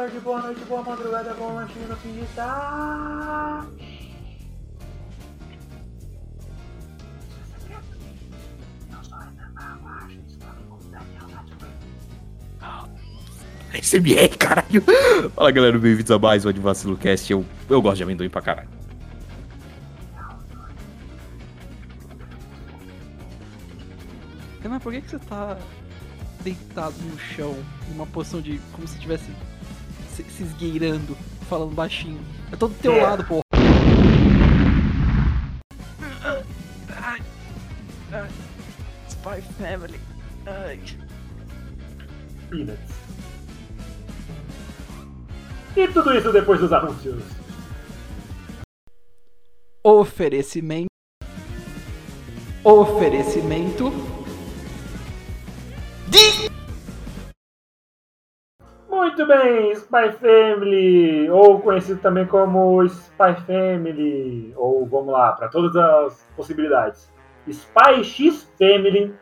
tarde, boa noite, boa madrugada, bom lanchinho no fim de tarde. SMR, caralho. Fala galera, bem-vindos a mais um Advacilo Cast. Eu, eu gosto de amendoim pra caralho. É, Mas por que, que você tá deitado no chão, numa posição de. como se estivesse se, se esgueirando, falando baixinho? Eu tô do teu É. lado, pô. Spy Family. Ai. Peanuts. E tudo isso depois dos anúncios. Oferecimento. Oferecimento. Muito bem, Spy Family, ou conhecido também como Spy Family, ou vamos lá, para todas as possibilidades. Spy X Family,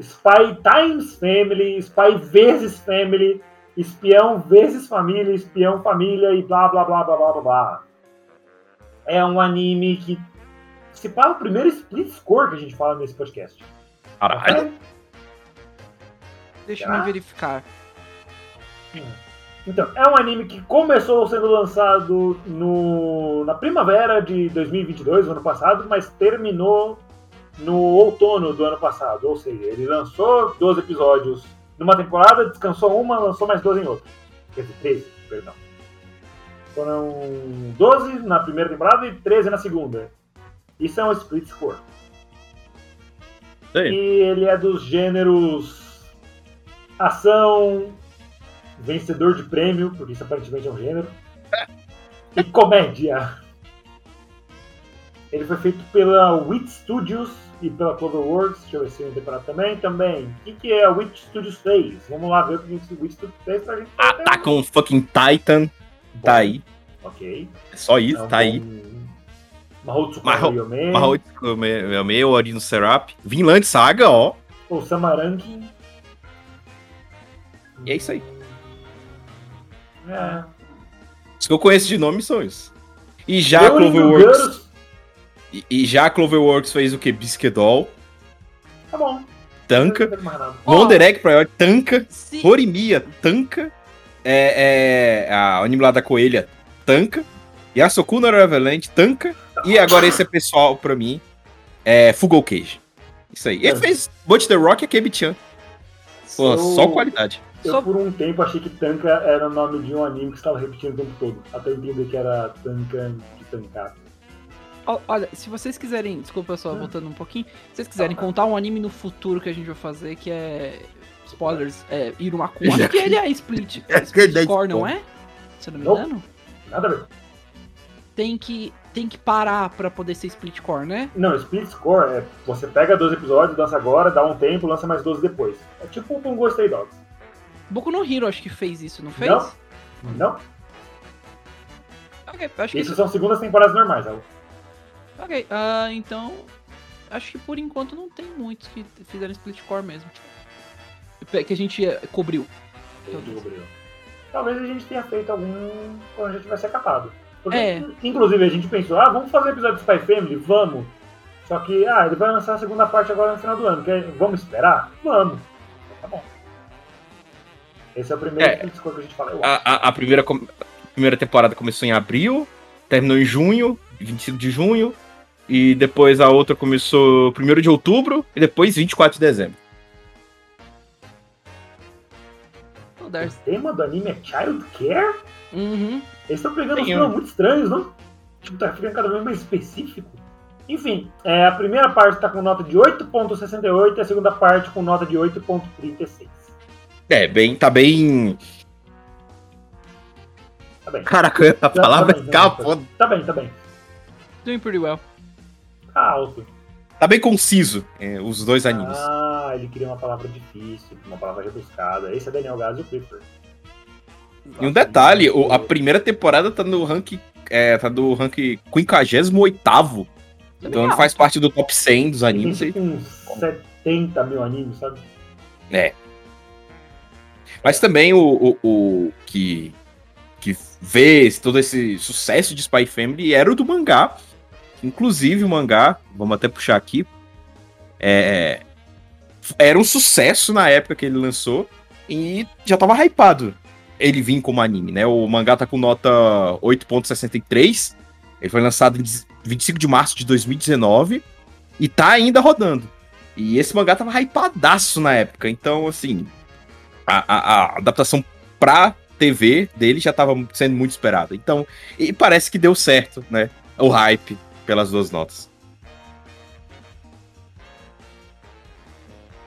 Spy Times Family, Spy vezes Family, espião vezes família, espião família e blá blá blá blá blá blá blá. É um anime que se fala o primeiro split score que a gente fala nesse podcast. Caralho. Deixa Tá. eu verificar. Então, é um anime que começou sendo lançado no, na primavera de 2022, ano passado, mas terminou no outono do ano passado. Ou seja, ele lançou 12 episódios numa temporada, descansou uma, lançou mais 12 em outra. Quer dizer, 13, perdão. Foram 12 na primeira temporada e 13 na segunda. Isso é um split score. E Sei. ele é dos gêneros ação, vencedor de prêmio, porque isso aparentemente é um gênero, e comédia. Ele foi feito pela Wit Studios e pela Cloverworks, deixa eu ver se tem temporada também. Também, o que, que é a Wit Studios fez? Vamos lá ver o que o Wit Studios fez pra gente. Ataca um fucking Titan. Tá aí. Ok. É só isso, um tá aí. bom- Mahou- Yome, Mahou meu meu, Orino Serap. Vinland Saga, ó. Samaranking. E é isso aí. É. Os que eu conheço de nome são isso. E já a Cloverworks. E, e já a Cloverworks fez o que? Bisquedol, Tá bom. Tanca. Wonder Egg Priority, Tanca. Horimiya, Tanca. É, é, a anime lá da Coelha, Tanca. Yasokuna Revelant, Tanca. E agora esse é pessoal pra mim. É Fugou Cage. Isso aí. Ele É. fez Butch the Rock e Kebi-chan. Pô, Eu- só qualidade. Eu, Só- por um tempo, achei que Tanka era o nome de um anime que estava repetindo o tempo todo. Até entender que era Tanka de Tanka. Ó, Olha, se vocês quiserem, desculpa só, Hum. voltando um pouquinho, se vocês quiserem contar um anime no futuro que a gente vai fazer, que é. Spoilers, é Irumakun, acho que ele é Split, É split Core, não é? Se eu não me Nope. engano. Nada a ver. Tem que, tem que parar pra poder ser Split Core, né? Não, Split Score é você pega 12 episódios, lança agora, dá um tempo, lança mais 12 depois. É tipo um Stray Dogs. Boku no Hero acho que fez isso, não fez? Não. Não? Ok, acho que Isso são segundas temporadas normais. Raul. Ok, ah, então. Acho que por enquanto não tem muitos que fizeram split core mesmo. Que a gente eh, cobriu. Descobriu. Talvez a gente tenha feito algum quando a gente tivesse acabado. Porque, É. inclusive, a gente pensou, ah, vamos fazer episódio de Spy Family? Vamos. Só que, ah, ele vai lançar a segunda parte agora no final do ano. Quer- vamos esperar? Vamos. Tá bom. Esse é o primeiro É. que a gente fala. A, a- a primeira, a primeira temporada começou em abril, terminou em junho, 25 de junho. E depois a outra começou 1 de outubro e depois 24 de dezembro. O tema do anime é Child Care? Uhum. Eles estão pegando uns Tem temas um. muito estranhos, não? Tipo, tá ficando cada vez mais específico. Enfim, é, a primeira parte tá com nota de 8.68 e a segunda parte com nota de 8.36. É, bem, tá bem. Tá bem. Caraca, a Tá- palavra tá bem, é tá bem, capa. Tá bem, tá bem. Doing pretty well. Tá alto. Tá bem conciso, é, os dois animes. Ah, ele queria uma palavra difícil, uma palavra rebuscada. Esse é Daniel Gaz e o Clifford. E um detalhe, o- a primeira temporada tá no rank. É, tá no rank 58 Então ele faz parte do top 100 dos Tem animes. aí. tipo uns 70 mil animes, sabe? Mas também o, o, o que, que vê todo esse sucesso de Spy Family era o do mangá. Inclusive o mangá, vamos até puxar aqui, é, era um sucesso na época que ele lançou e já tava hypado ele vir como anime, né? O mangá tá com nota 8.63, ele foi lançado em 25 de março de 2019 e tá ainda rodando. E esse mangá tava hypadaço na época, então assim, a, a- adaptação pra TV dele já tava sendo muito esperada. Então, e parece que deu certo, né? O hype pelas duas notas.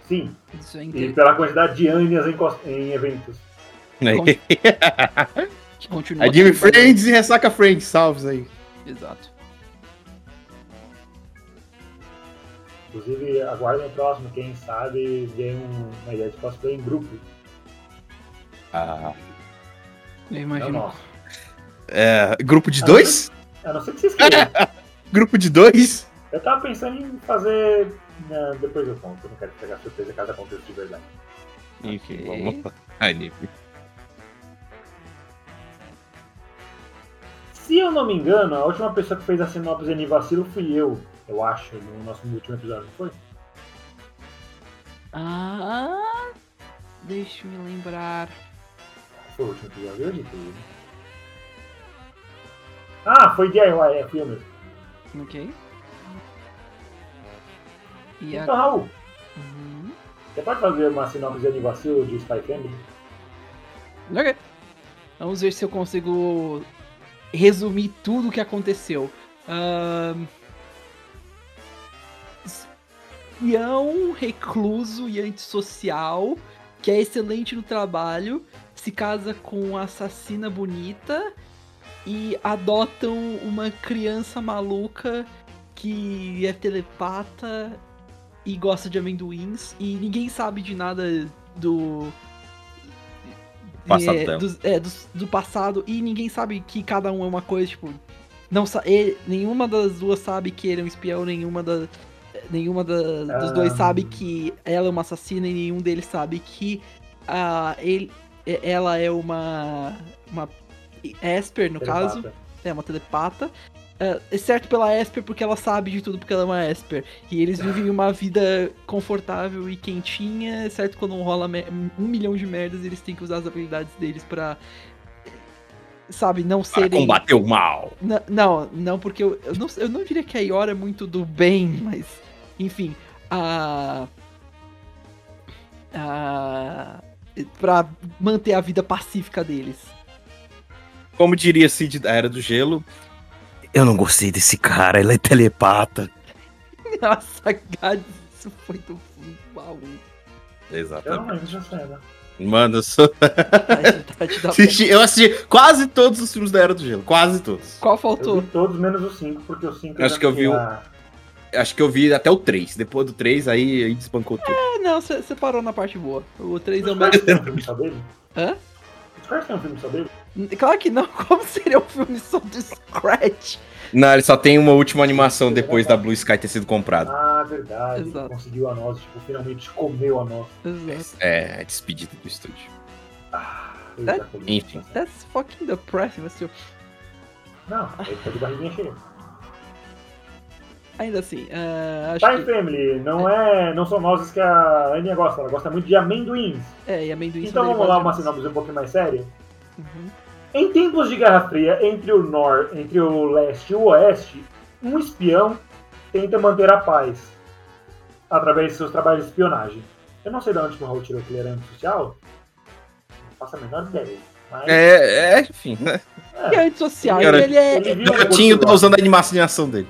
Sim. Isso é E pela quantidade de anias em, em eventos. Né? Continua. Friends e Ressaca Friends, salves aí. Exato. Inclusive, aguardem o próximo, quem sabe ganha um- uma ideia de cosplay em grupo. Ah, Eu imagino. nosso. é, grupo de dois? A não ser que vocês queiram. Grupo de dois? Eu tava pensando em fazer. né, depois eu conto, eu não quero pegar surpresa caso aconteça de verdade. Enfim, Ok. vamos lá. Anime. Se eu não me engano, a última pessoa que fez a sinopse em vacilo fui eu, eu acho, no nosso último episódio, não foi? Ah. Deixa eu me lembrar. Foi o último episódio, né? Ah, foi DIY, é, mesmo. Ok. E Então, a... Raul, Uhum. você pode fazer uma sinopse de vacilo de Spy Family? Ok. Vamos ver se eu consigo resumir tudo o que aconteceu. Ahn, Espião, recluso e antissocial, que é excelente no trabalho, se casa com uma assassina bonita e adotam uma criança maluca que é telepata e gosta de amendoins e ninguém sabe de nada do Passado é, dos- é, dos- do passado e ninguém sabe que cada um é uma coisa, tipo, não ele- nenhuma das duas sabe que ele é um espião, nenhuma da nenhuma da- dos dois Ah. sabe que ela é uma assassina e nenhum deles sabe que ah, ele é- ela é uma uma Esper no caso, Telepata. é uma telepata. É, exceto pela Esper, porque ela sabe de tudo, porque ela é uma Esper. E eles vivem uma vida confortável e quentinha, exceto quando rola um milhão de merdas, eles têm que usar as habilidades deles pra. Sabe, não Para serem. combater o mal. N- Não, não, porque eu, eu, não, eu não diria que a Iora é muito do bem, mas. Enfim, a. A. Pra manter a vida pacífica deles. Como diria Cid da Era do Gelo, eu não gostei desse cara, ele é telepata. Nossa, Gad, isso foi do fundo do baú. Eu não Exatamente. cena. Mano, eu, sou... Eu assisti quase todos os filmes da Era do Gelo, quase todos. Qual Eu faltou? vi todos menos os 5, porque os 5 Acho que eu vi o- Acho que eu vi até o 3. Depois do 3, aí, aí desbancou tudo. Ah, não, você parou na parte boa. O 3 é o Os melhor. Tem um filme só dele? Hã? Cars tem um filme só dele? Claro que não, como seria um filme só do Scratch? Não, ele só tem uma última animação depois da Blue Sky ter sido comprado. Ah, verdade. Ele Exato. conseguiu a noz, tipo, finalmente comeu a noz. Exato. É, a despedida do estúdio. Ah, ele É? tá. Enfim. That's fucking depressing, mas tipo, Não, ele tá de barriguinha cheia. Ainda assim, ah, acho Spy que. Family, não, é, não são nozes que a Aninha gosta, ela gosta muito de amendoins. É, e amendoim Então vamos lá, uma sinopse um pouquinho mais séria. Uhum. Em tempos de Guerra Fria entre o Nor, entre o leste e o oeste, um espião tenta manter a paz através de seus trabalhos de espionagem. Eu não sei de onde o Raul tirou que ele era antissocial. Não faço a menor ideia. Mas, É, é enfim, né? E é, antissocial, Cara, ele é. ele viu O gatinho tá usando a animação dele.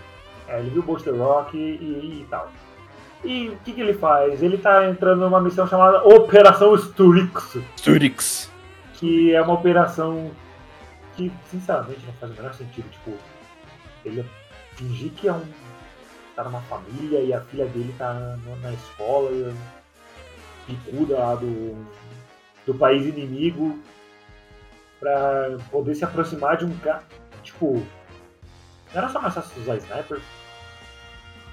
É, ele viu Buster Rock e, e- tal. E o que, que ele faz? Ele tá entrando numa missão chamada Operação Sturix, Sturix. que é uma operação que, sinceramente, não faz o menor sentido. Tipo, ele fingir que é um. tá numa família e a filha dele tá na, na escola e picuda lá do, do país inimigo pra poder se aproximar de um cara. Tipo, não era só mais fácil usar sniper?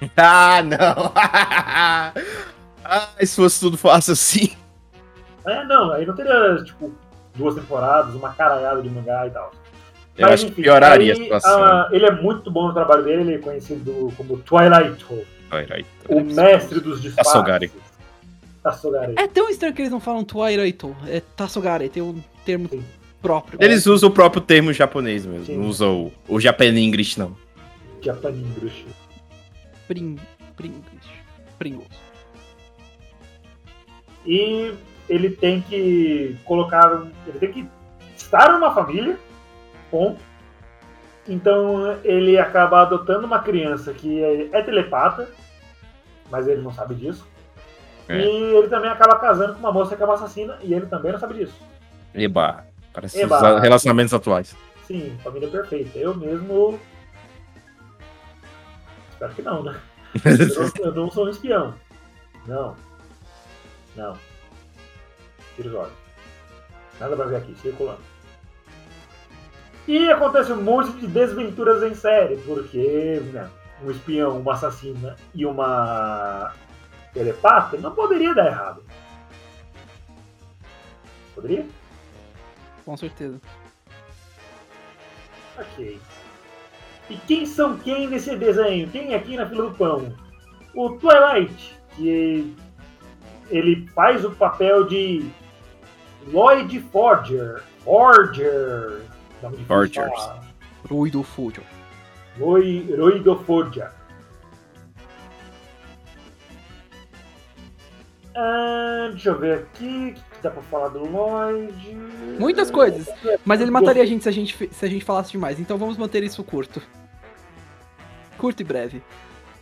Ah, não! ah, se fosse tudo fácil assim. É, não, aí não teria, tipo, duas temporadas, uma caralhada de mangá e tal. Eu acho que pioraria a situação. ah, ele é muito bom no trabalho dele, ele é conhecido como Twilight, Twilight. o mestre dos disfarces. Tassogari. Tassogari. É tão estranho que eles não falam Twilight, é Tassogare, tem um termo Sim. próprio. Eles usam o próprio termo japonês mesmo. Sim. Não usam o, o Japanenglish, não. Japaningrush. Pring, Pringles. Pringles. E ele tem que colocar. um- Ele tem que estar numa família. Ponto. Então ele acaba adotando uma criança que é, é telepata, mas ele não sabe disso. É. E ele também acaba casando com uma moça que é uma assassina e ele também não sabe disso. Eba. Parece Eba. os relacionamentos atuais. Sim, família perfeita. Eu mesmo. Espero que não, né? Eu não, eu não sou um espião. Não. Não. Tira os olhos. Nada pra ver aqui, circulando. E acontece um monte de desventuras em série, porque né, um espião, uma assassina e uma telepata não poderia dar errado. Poderia? Com certeza. Ok. E quem são quem nesse desenho? Quem é aqui na fila do pão? O Twilight, que ele faz o papel de Lloyd Forger. Forger. Forgers. Fujo. Lloyd Lloyd Forger. Ah, deixa eu ver aqui. O que dá pra falar do Lloyd? Muitas coisas. Mas ele mataria a gente se a gente, se a gente falasse demais. Então vamos manter isso curto. Curto e breve.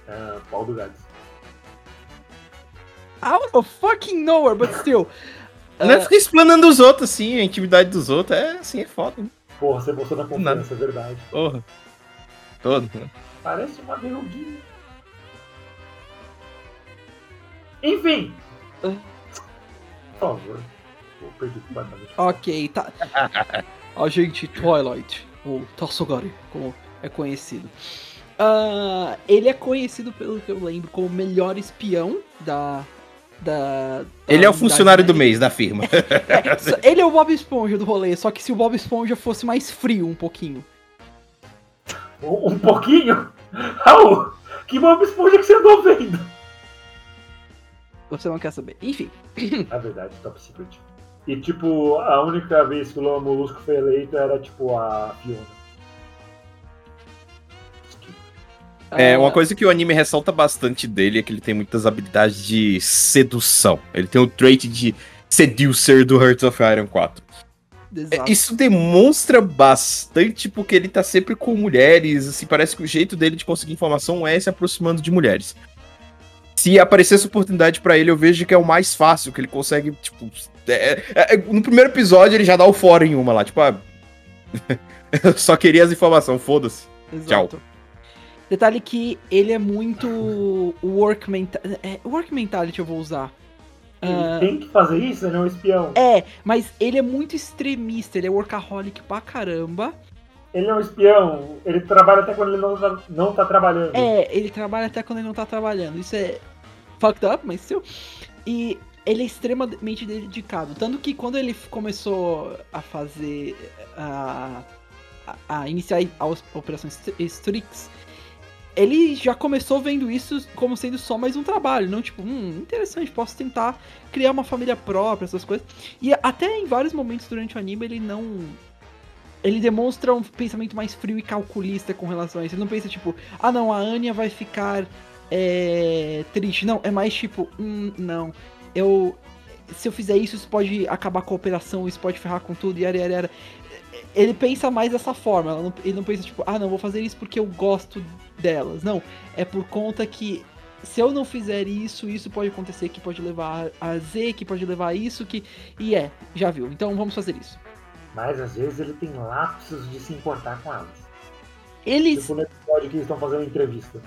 Ah, pau do Gades. Out of fucking nowhere, but still. Não é ficar explanando os outros, assim, a intimidade dos outros. É assim, é foda. né? Porra, você mostrou na Nada. confiança, é verdade. Porra. Todo. né? Parece uma verruguinha. Enfim. Ah. Por favor. Eu perdi completamente. Ok, tá. Agente Twilight, ou Tassogari, como é conhecido. Ah, ele é conhecido, pelo que eu lembro, como o melhor espião da. da, da Ele é o funcionário do mês da firma. É, ele é o Bob Esponja do rolê, só que se o Bob Esponja fosse mais frio um pouquinho. Um, um pouquinho? Raul, que Bob Esponja que você andou vendo? Você não quer saber. Enfim. Na verdade, top secret. E tipo, a única vez que o Lula Molusco foi eleito era tipo a Fiona. É, ah, uma coisa que o anime ressalta bastante dele é que ele tem muitas habilidades de sedução. Ele tem o trait de seducer do Hearts of Iron 4. É, exato. Isso demonstra bastante porque ele tá sempre com mulheres, assim, parece que o jeito dele de conseguir informação é se aproximando de mulheres. Se aparecer essa oportunidade pra ele, eu vejo que é o mais fácil, que ele consegue, tipo... é- é- no primeiro episódio ele já dá o fora em uma lá, tipo, ah... eu só queria as informações, foda-se. Exato. Detalhe que ele é muito work, menta é, work mentality eu vou usar. Ele Ah, tem que fazer isso, ele é um espião. é, mas ele é muito extremista, ele é workaholic pra caramba. Ele é um espião, ele trabalha até quando ele não tá, não tá trabalhando. É, ele trabalha até quando ele não tá trabalhando. Isso é fucked up, mas still. E ele é extremamente dedicado. Tanto que quando ele começou a fazer. a, a, a iniciar a Operação Str- Strix, ele já começou vendo isso como sendo só mais um trabalho. Não tipo, hum, interessante, posso tentar criar uma família própria, essas coisas. E até em vários momentos durante o anime ele não. Ele demonstra um pensamento mais frio e calculista com relação a isso. Ele não pensa, tipo, ah não, a Anya vai ficar é, triste. Não, é mais tipo, hum, não. Eu. Se eu fizer isso, isso pode acabar com a operação, isso pode ferrar com tudo, yara, yara, yara. Ele pensa mais dessa forma. não- Ele não pensa, tipo, ah não, vou fazer isso porque eu gosto delas. Não, é por conta que se eu não fizer isso, isso pode acontecer, que pode levar a Z, que pode levar a isso, que. E é, já viu. Então vamos fazer isso. Mas às vezes ele tem lapsos de se importar com elas. Eles Tipo no episódio que eles estão fazendo entrevista.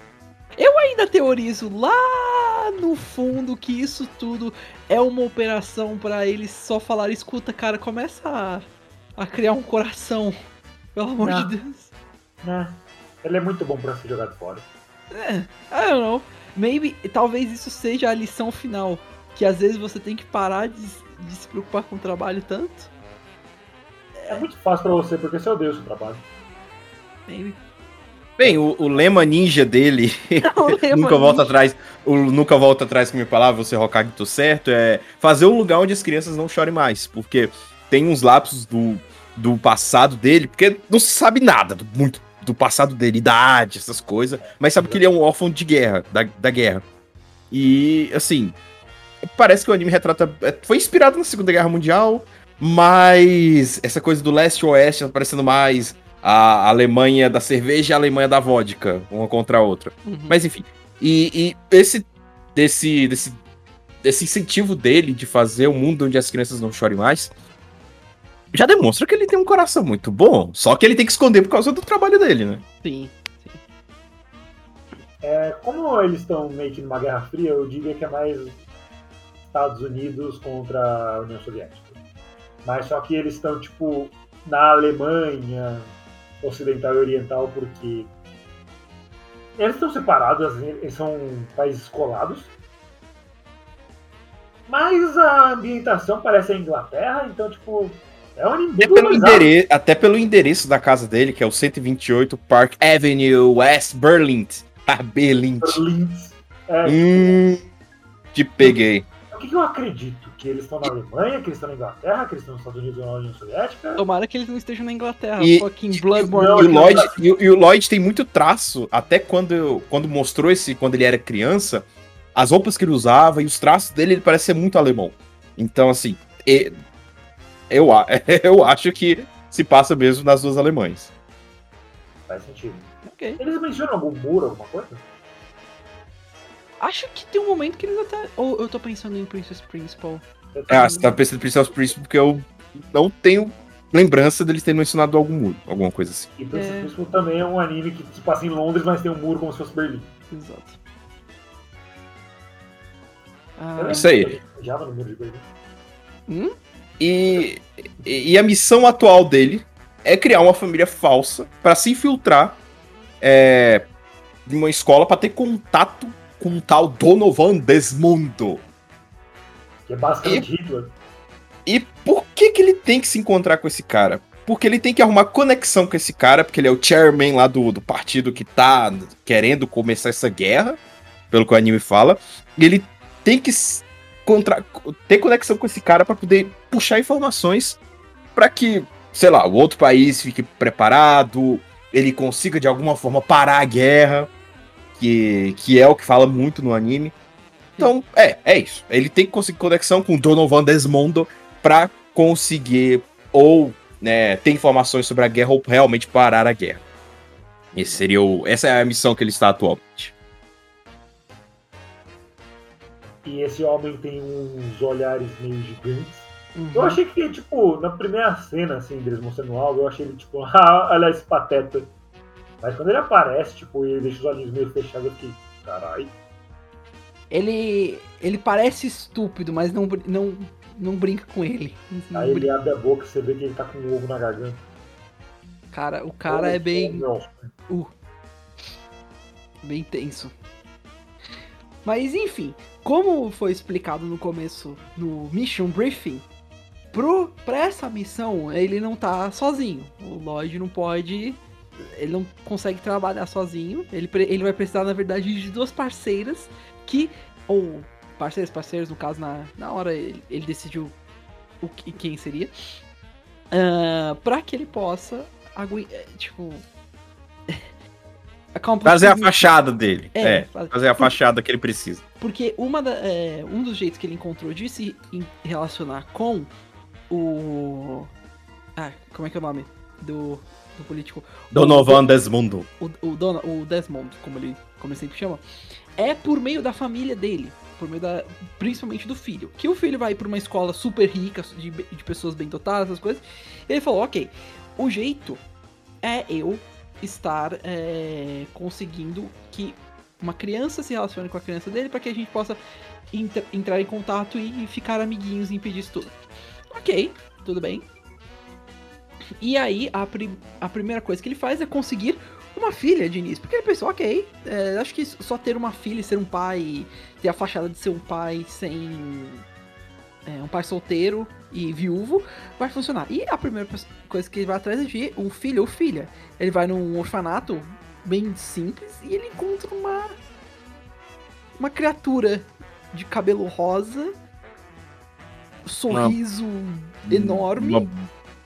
ainda teorizo lá no fundo que isso tudo é uma operação pra eles só falar, escuta, cara, começa a, a criar um coração. Pelo amor Não. de Deus. Né? Ele é muito bom pra ser jogado fora. É, I don't know. Maybe, talvez isso seja a lição final. Que às vezes você tem que parar de, de se preocupar com o trabalho tanto. É muito fácil pra você, porque você odeia o seu trabalho. Maybe. Bem, o, o lema ninja dele, Não, lembra, nunca volta ninja. atrás, o nunca volta atrás com minha palavra, você Hokage tô certo, é fazer um lugar onde as crianças não chorem mais, porque tem uns lapsos do, do passado dele, porque não se sabe nada do, muito do passado dele, idade, essas coisas, mas sabe que ele é um órfão de guerra, da, da guerra. E, assim, parece que o anime retrata. é, Foi inspirado na Segunda Guerra Mundial, mas essa coisa do leste oeste parecendo mais a Alemanha da cerveja e a Alemanha da vodka, uma contra a outra. Uhum. Mas enfim. E, e esse desse, desse desse incentivo dele de fazer um mundo onde as crianças não chorem mais já demonstra que ele tem um coração muito bom. Só que ele tem que esconder por causa do trabalho dele, né? Sim. É, como eles estão meio que numa guerra fria, eu diria que é mais Estados Unidos contra a União Soviética. Mas só que eles estão, tipo, na Alemanha ocidental e oriental, porque eles estão separados, assim, eles são países colados. Mas a ambientação parece a Inglaterra, então, tipo, é um Até pelo, globalizado. endere- até pelo endereço da casa dele, que é o 128 Park Avenue, West Berlin. Ah, Berlin. Berlins. É, Hum, te peguei. O que, que eu acredito? Que eles estão na Alemanha, que eles estão na Inglaterra, que eles estão nos Estados Unidos ou na União Soviética? Tomara que eles não estejam na Inglaterra. E- fucking E Bloodborne. Não, o, Lloyd, e, o- e o Lloyd tem muito traço, até quando, quando mostrou esse, quando ele era criança, as roupas que ele usava e os traços dele, ele parece ser muito alemão. Então, assim, e- eu, eu acho que se passa mesmo nas duas Alemanhas. Faz sentido. Ok. Eles mencionam algum muro, alguma coisa? Acho que tem um momento que eles até. Ou eu tô pensando em Princess Principal. Ah, você tá pensando em Princess Príncipe porque eu não tenho lembrança deles terem mencionado algum muro, alguma coisa assim. E Princess É. Principal também é um anime que se passa em Londres, mas tem um muro como se fosse Berlim. Exato. Ah, Isso aí. viajava no muro de Berlim. E, e a missão atual dele é criar uma família falsa pra se infiltrar é, em uma escola pra ter contato com um tal Donovan Desmondo. Que é basicamente Hitler. E por que que ele tem que se encontrar com esse cara? Porque ele tem que arrumar conexão com esse cara, porque ele é o chairman lá do, do partido que tá querendo começar essa guerra, pelo que o anime fala. E ele tem que contra- ter conexão com esse cara pra poder puxar informações pra que, sei lá, o outro país fique preparado, ele consiga de alguma forma parar a guerra, que, que é o que fala muito no anime. Então, é, é isso. Ele tem que conseguir conexão com Donovan Desmondo pra conseguir ou né, ter informações sobre a guerra ou realmente parar a guerra. Esse seria o, essa é a missão que ele está atualmente. E esse homem tem uns olhares meio gigantes. uhum. Eu achei que, tipo, na primeira cena, assim, deles mostrando algo, eu achei ele, tipo, ah, olha esse pateta. Mas quando ele aparece, tipo, e ele deixa os olhinhos meio fechados, eu fiquei, caralho. Ele. Ele parece estúpido, mas não, não, não brinca com ele. Não Aí brinca. ele abre a boca e você vê que ele tá com um ovo na garganta. Cara, o cara é bem. Não. bem tenso. Mas enfim, como foi explicado no começo no Mission Briefing, pro, pra essa missão ele não tá sozinho. O Lloyd não pode. Ele não consegue trabalhar sozinho. Ele, ele vai precisar, na verdade, de duas parceiras que. Ou parceiros, parceiros, no caso, na, na hora ele, ele decidiu o que, quem seria. ah, pra que ele possa. Tipo. Fazer a fachada dele. É, É, faz- fazer a fachada que ele precisa. porque uma da- é, um dos jeitos que ele encontrou de se relacionar com o. Ah, como é que é o nome? Do, do político. Donovan Desmondo. O, o, Dona- o Desmond, como ele, como ele sempre chama. É por meio da família dele. por meio da, principalmente do filho. Que o filho vai pra uma escola super rica, de, de pessoas bem dotadas, essas coisas. E ele falou, ok, o jeito é eu estar é, conseguindo que uma criança se relacione com a criança dele para que a gente possa entra- entrar em contato e ficar amiguinhos e impedir isso tudo. Ok, tudo bem. E aí, a, a primeira coisa que ele faz é conseguir uma filha de início. Porque ele pensou, ok, é, acho que só ter uma filha e ser um pai, ter a fachada de ser um pai sem. é, um pai solteiro e viúvo, vai funcionar. E a primeira coisa que ele vai atrás é de um filho ou filha. Ele vai num orfanato bem simples e ele encontra uma. uma criatura de cabelo rosa, sorriso enorme. Uma,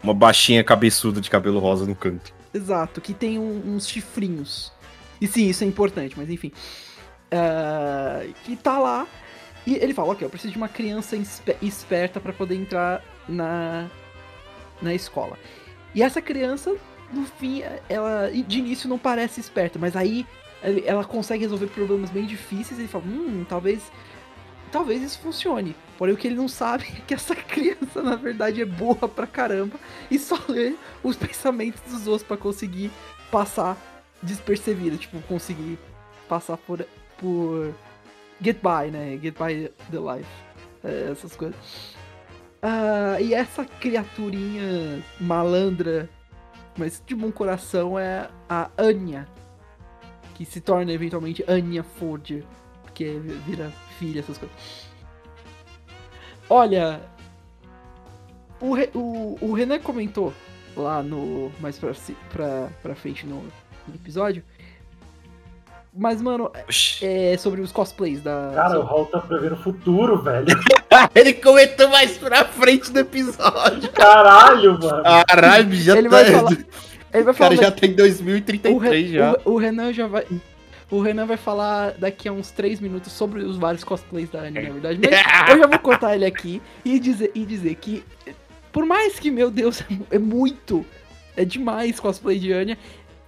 uma baixinha cabeçuda de cabelo rosa no canto. Exato, que tem um- uns chifrinhos. E sim, isso é importante, mas enfim. Ah, que tá lá. E ele fala, ok, eu preciso de uma criança esperta pra poder entrar na, na escola. E essa criança, no fim, ela de início não parece esperta, mas aí ela consegue resolver problemas bem difíceis e ele fala, hum, talvez. Talvez isso funcione. Porém, o que ele não sabe é que essa criança, na verdade, é burra pra caramba e só lê os pensamentos dos outros pra conseguir passar despercebida, tipo, conseguir passar por por get by, né? Get by the life. É, essas coisas. Ah, e essa criaturinha malandra, mas de bom coração é a Anya, que se torna eventualmente Anya Forger, porque vira filha, essas coisas. Olha, o, Re- o, o Renan comentou lá no. mais pra, pra, pra frente no, no episódio. Mas, mano, é sobre os cosplays da. Cara, o Raul tá prevendo o futuro, velho. Ele comentou mais pra frente do episódio. Caralho, mano. Caralho, já Ele tá. vai falar- Ele vai O cara falar. já tem o, 2033 Re- já. o, o Renan já vai. O Renan vai falar daqui a uns 3 minutos sobre os vários cosplays da Anne, na verdade. Mas eu já vou cortar ele aqui e dizer, e dizer que, por mais que, meu Deus, é muito, é demais cosplay de Anya,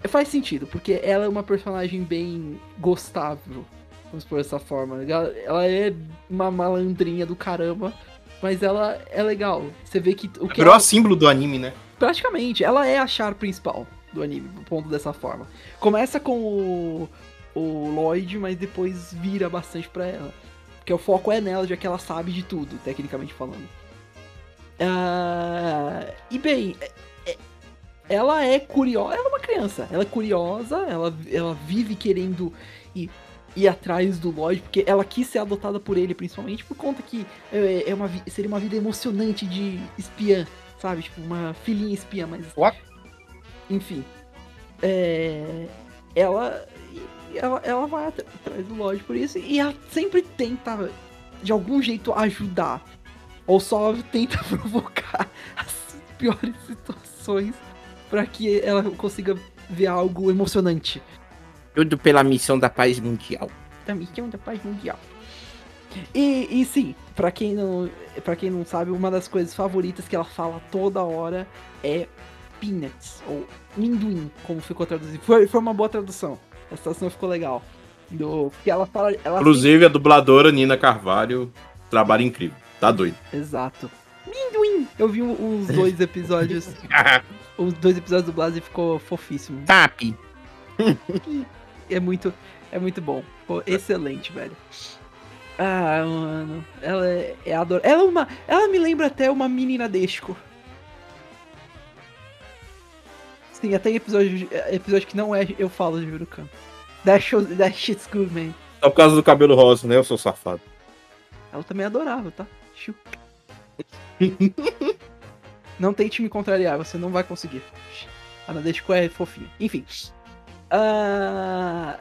faz sentido, porque ela é uma personagem bem gostável, vamos por essa forma. Ela, ela é uma malandrinha do caramba, mas ela é legal. Você vê que o que Virou ela- símbolo do anime, né? praticamente, ela é a char principal do anime, ponto dessa forma. Começa com o, o Lloyd, mas depois vira bastante pra ela. Porque o foco é nela, já que ela sabe de tudo, tecnicamente falando. Ah, e bem, é- é- ela é curiosa, ela é uma criança, ela é curiosa, ela, ela vive querendo ir, ir atrás do Lloyd, porque ela quis ser adotada por ele, principalmente por conta que é, é uma, seria uma vida emocionante de espiã, sabe? Tipo, uma filhinha espiã, mas. What? Enfim. É, ela, ela. Ela vai at- atrás do Lloyd por isso. E ela sempre tenta, de algum jeito, ajudar. Ou só tenta provocar as piores situações pra que ela consiga ver algo emocionante. Tudo pela missão da paz mundial. Da missão da paz mundial. E, e sim, pra quem, não, pra quem não sabe, uma das coisas favoritas que ela fala toda hora é peanuts, ou minduim, como ficou traduzido. Foi, foi uma boa tradução. A tradução ficou legal. Do, porque ela fala. Ela Inclusive, a dubladora Nina Carvalho, trabalho incrível. Tá doido. Exato. Minduim! Eu vi os dois episódios. os dois episódios dublados e ficou fofíssimo. Tap. É muito, é muito bom. Pô, excelente, velho. Ah, mano. Ela é, é ador... Ela é uma. Ela me lembra até uma menina Desco. Sim, até em episódio, episódio que não é eu falo de Jurukan. That, show, that shit's good, man. Só por causa do cabelo rosa, né? Eu sou safado. Ela também é adorável, tá? Chiu. não tente me contrariar, você não vai conseguir. A Nadeshiko é fofinha. Enfim. Ah,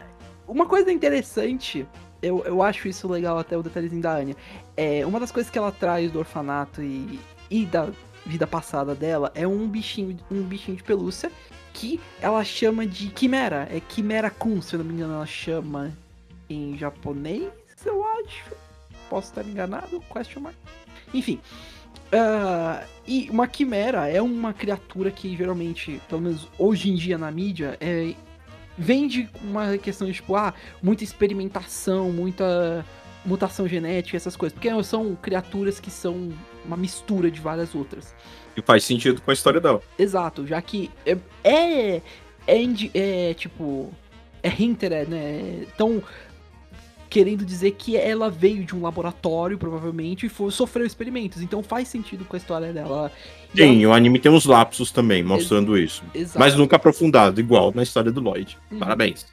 uma coisa interessante, eu, eu acho isso legal até o detalhezinho da Anya. É, uma das coisas que ela traz do orfanato e, e da vida passada dela é um bichinho, um bichinho de pelúcia que ela chama de Quimera. É Quimera Kun, se eu não me engano, ela chama em japonês, eu acho. Posso estar enganado? Question mark. Enfim. Ah, e uma quimera é uma criatura que geralmente, pelo menos hoje em dia na mídia, é, vem de uma questão de tipo, ah, muita experimentação, muita. mutação genética, essas coisas. Porque são criaturas que são uma mistura de várias outras. E faz sentido com a história dela. Exato, já que é. É, é, é, tipo. É hinted, né? Então. Querendo dizer que ela veio de um laboratório, provavelmente, e foi, sofreu experimentos. Então faz sentido com a história dela. E Sim, o anime tem uns lapsos também, mostrando isso. ela- exato. Mas nunca aprofundado, igual na história do Lloyd. Uhum. Parabéns.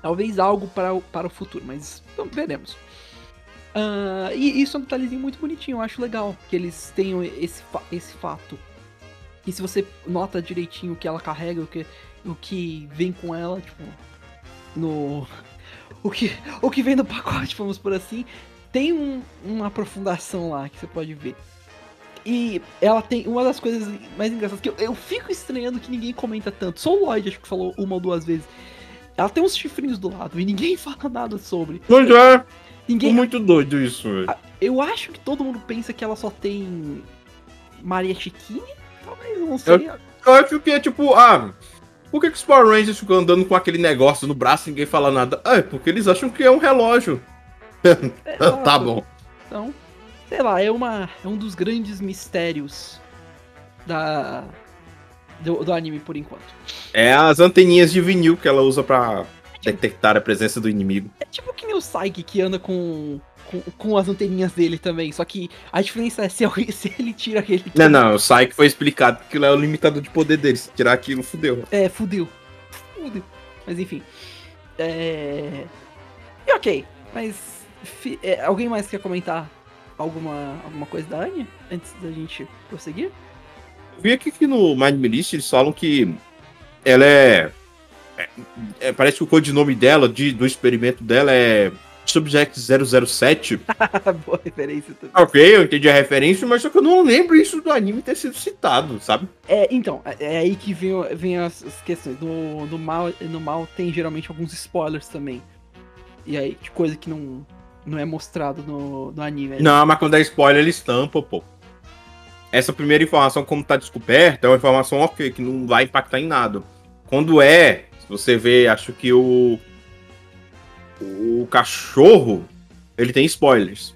Talvez algo para o, para o futuro, mas então, veremos. Ah, e isso é um detalhezinho muito bonitinho, eu acho legal que eles tenham esse, fa- esse fato. E se você nota direitinho o que ela carrega, o que, o que vem com ela, tipo, no. O que, o que vem no pacote, vamos por assim, tem um- uma aprofundação lá que você pode ver. E ela tem uma das coisas mais engraçadas que eu, eu fico estranhando que ninguém comenta tanto. Só o Lloyd acho que falou uma ou duas vezes. Ela tem uns chifrinhos do lado e ninguém fala nada sobre. Pois é, Ninguém. muito doido isso. velho. Eu acho que todo mundo pensa que ela só tem Maria Chiquinha. Talvez, eu não sei. Eu acho que é tipo, ah, por que, que os Power Rangers ficam andando com aquele negócio no braço e ninguém fala nada? Ah, é porque eles acham que é um relógio. É, tá bom. Então, sei lá, é, uma, é um dos grandes mistérios da do, do anime por enquanto. É as anteninhas de vinil que ela usa pra detectar a presença do inimigo. É tipo que nem o Psyche que anda com, com, com as anteninhas dele também. Só que a diferença é se, alguém- se ele tira aquele. Não, não, o Psyche foi explicado que aquilo é o limitador de poder dele. Se tirar aquilo, fudeu. É, fudeu. Fudeu. Mas enfim. É. E ok, mas. fi- é, alguém mais quer comentar alguma, alguma coisa da Anya? Antes da gente prosseguir? Vi aqui que no Mind Melist eles falam que ela é, é- é- Parece que o codinome dela, de, do experimento dela é Subject 007. Boa referência também. ok, eu entendi a referência, mas só que eu não lembro isso do anime ter sido citado, sabe? É, então, é é aí que vem, vem as, as questões. No, no, mal, no mal tem geralmente alguns spoilers também. E aí, de coisa que não, não é mostrado no, no anime. Não, mas quando é spoiler, eles tampam, pô. Essa primeira informação, como tá descoberta, é uma informação ok, que não vai impactar em nada. Quando é, se você vê, acho que o. O cachorro, ele tem spoilers.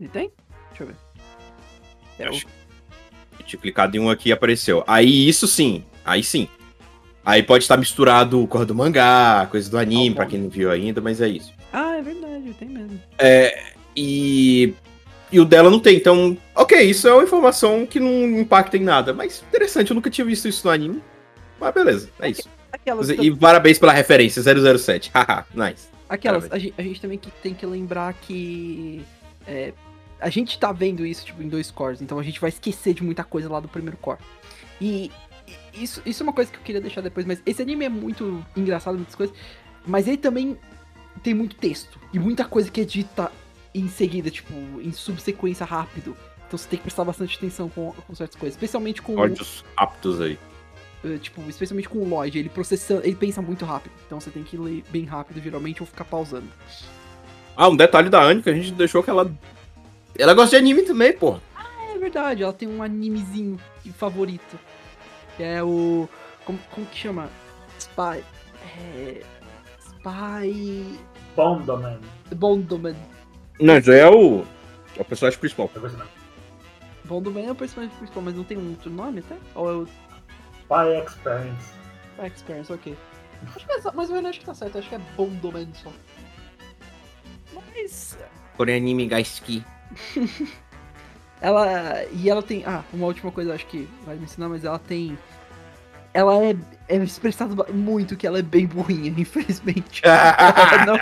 E tem? Deixa eu ver. É, Acho- Eu tinha clicado em um aqui e apareceu. Aí isso sim, aí sim. Aí pode estar misturado com a do mangá, coisa do anime, pra bom. quem não viu ainda, mas é isso. Ah, é verdade, tem mesmo. E. E o dela não tem, então. Ok, isso é uma informação que não impacta em nada. Mas interessante, eu nunca tinha visto isso no anime. Mas beleza, é isso. Aquelas, E parabéns pela referência, 007. Haha, nice. Aquelas a, gente, a gente também que tem que lembrar que. é, a gente tá vendo isso tipo, em dois cores, então a gente vai esquecer de muita coisa lá do primeiro core. E, isso, isso é uma coisa que eu queria deixar depois, mas esse anime é muito engraçado, muitas coisas, mas ele também tem muito texto e muita coisa que é dita em seguida, tipo, em subsequência rápido. Então você tem que prestar bastante atenção com, com certas coisas, especialmente com Ódios aptos aí. Eh, tipo, especialmente com o Lloyd, ele processa, ele pensa muito rápido. Então você tem que ler bem rápido, geralmente, ou ficar pausando. Ah, um detalhe da Anne que a gente deixou que ela. Ela gosta de anime também, pô. É verdade, ela tem um animezinho favorito. Que é o. Como, como que chama? Spy. É. Spy. Bondoman. Bondoman. Não, já é o. É o personagem principal. Eu gostei, não. Bondoman é o personagem principal, mas não tem um outro nome até? Ou é o Spy Experience. Spy Experience, ok. Acho que é, mas eu acho que tá certo, acho que é Bondoman só. Mas. Porém, anime Gaiski. Ela. E ela tem. Ah, uma última coisa acho que vai me ensinar, mas ela tem. Ela é, é expressado muito que ela é bem burrinha, infelizmente. Ela não-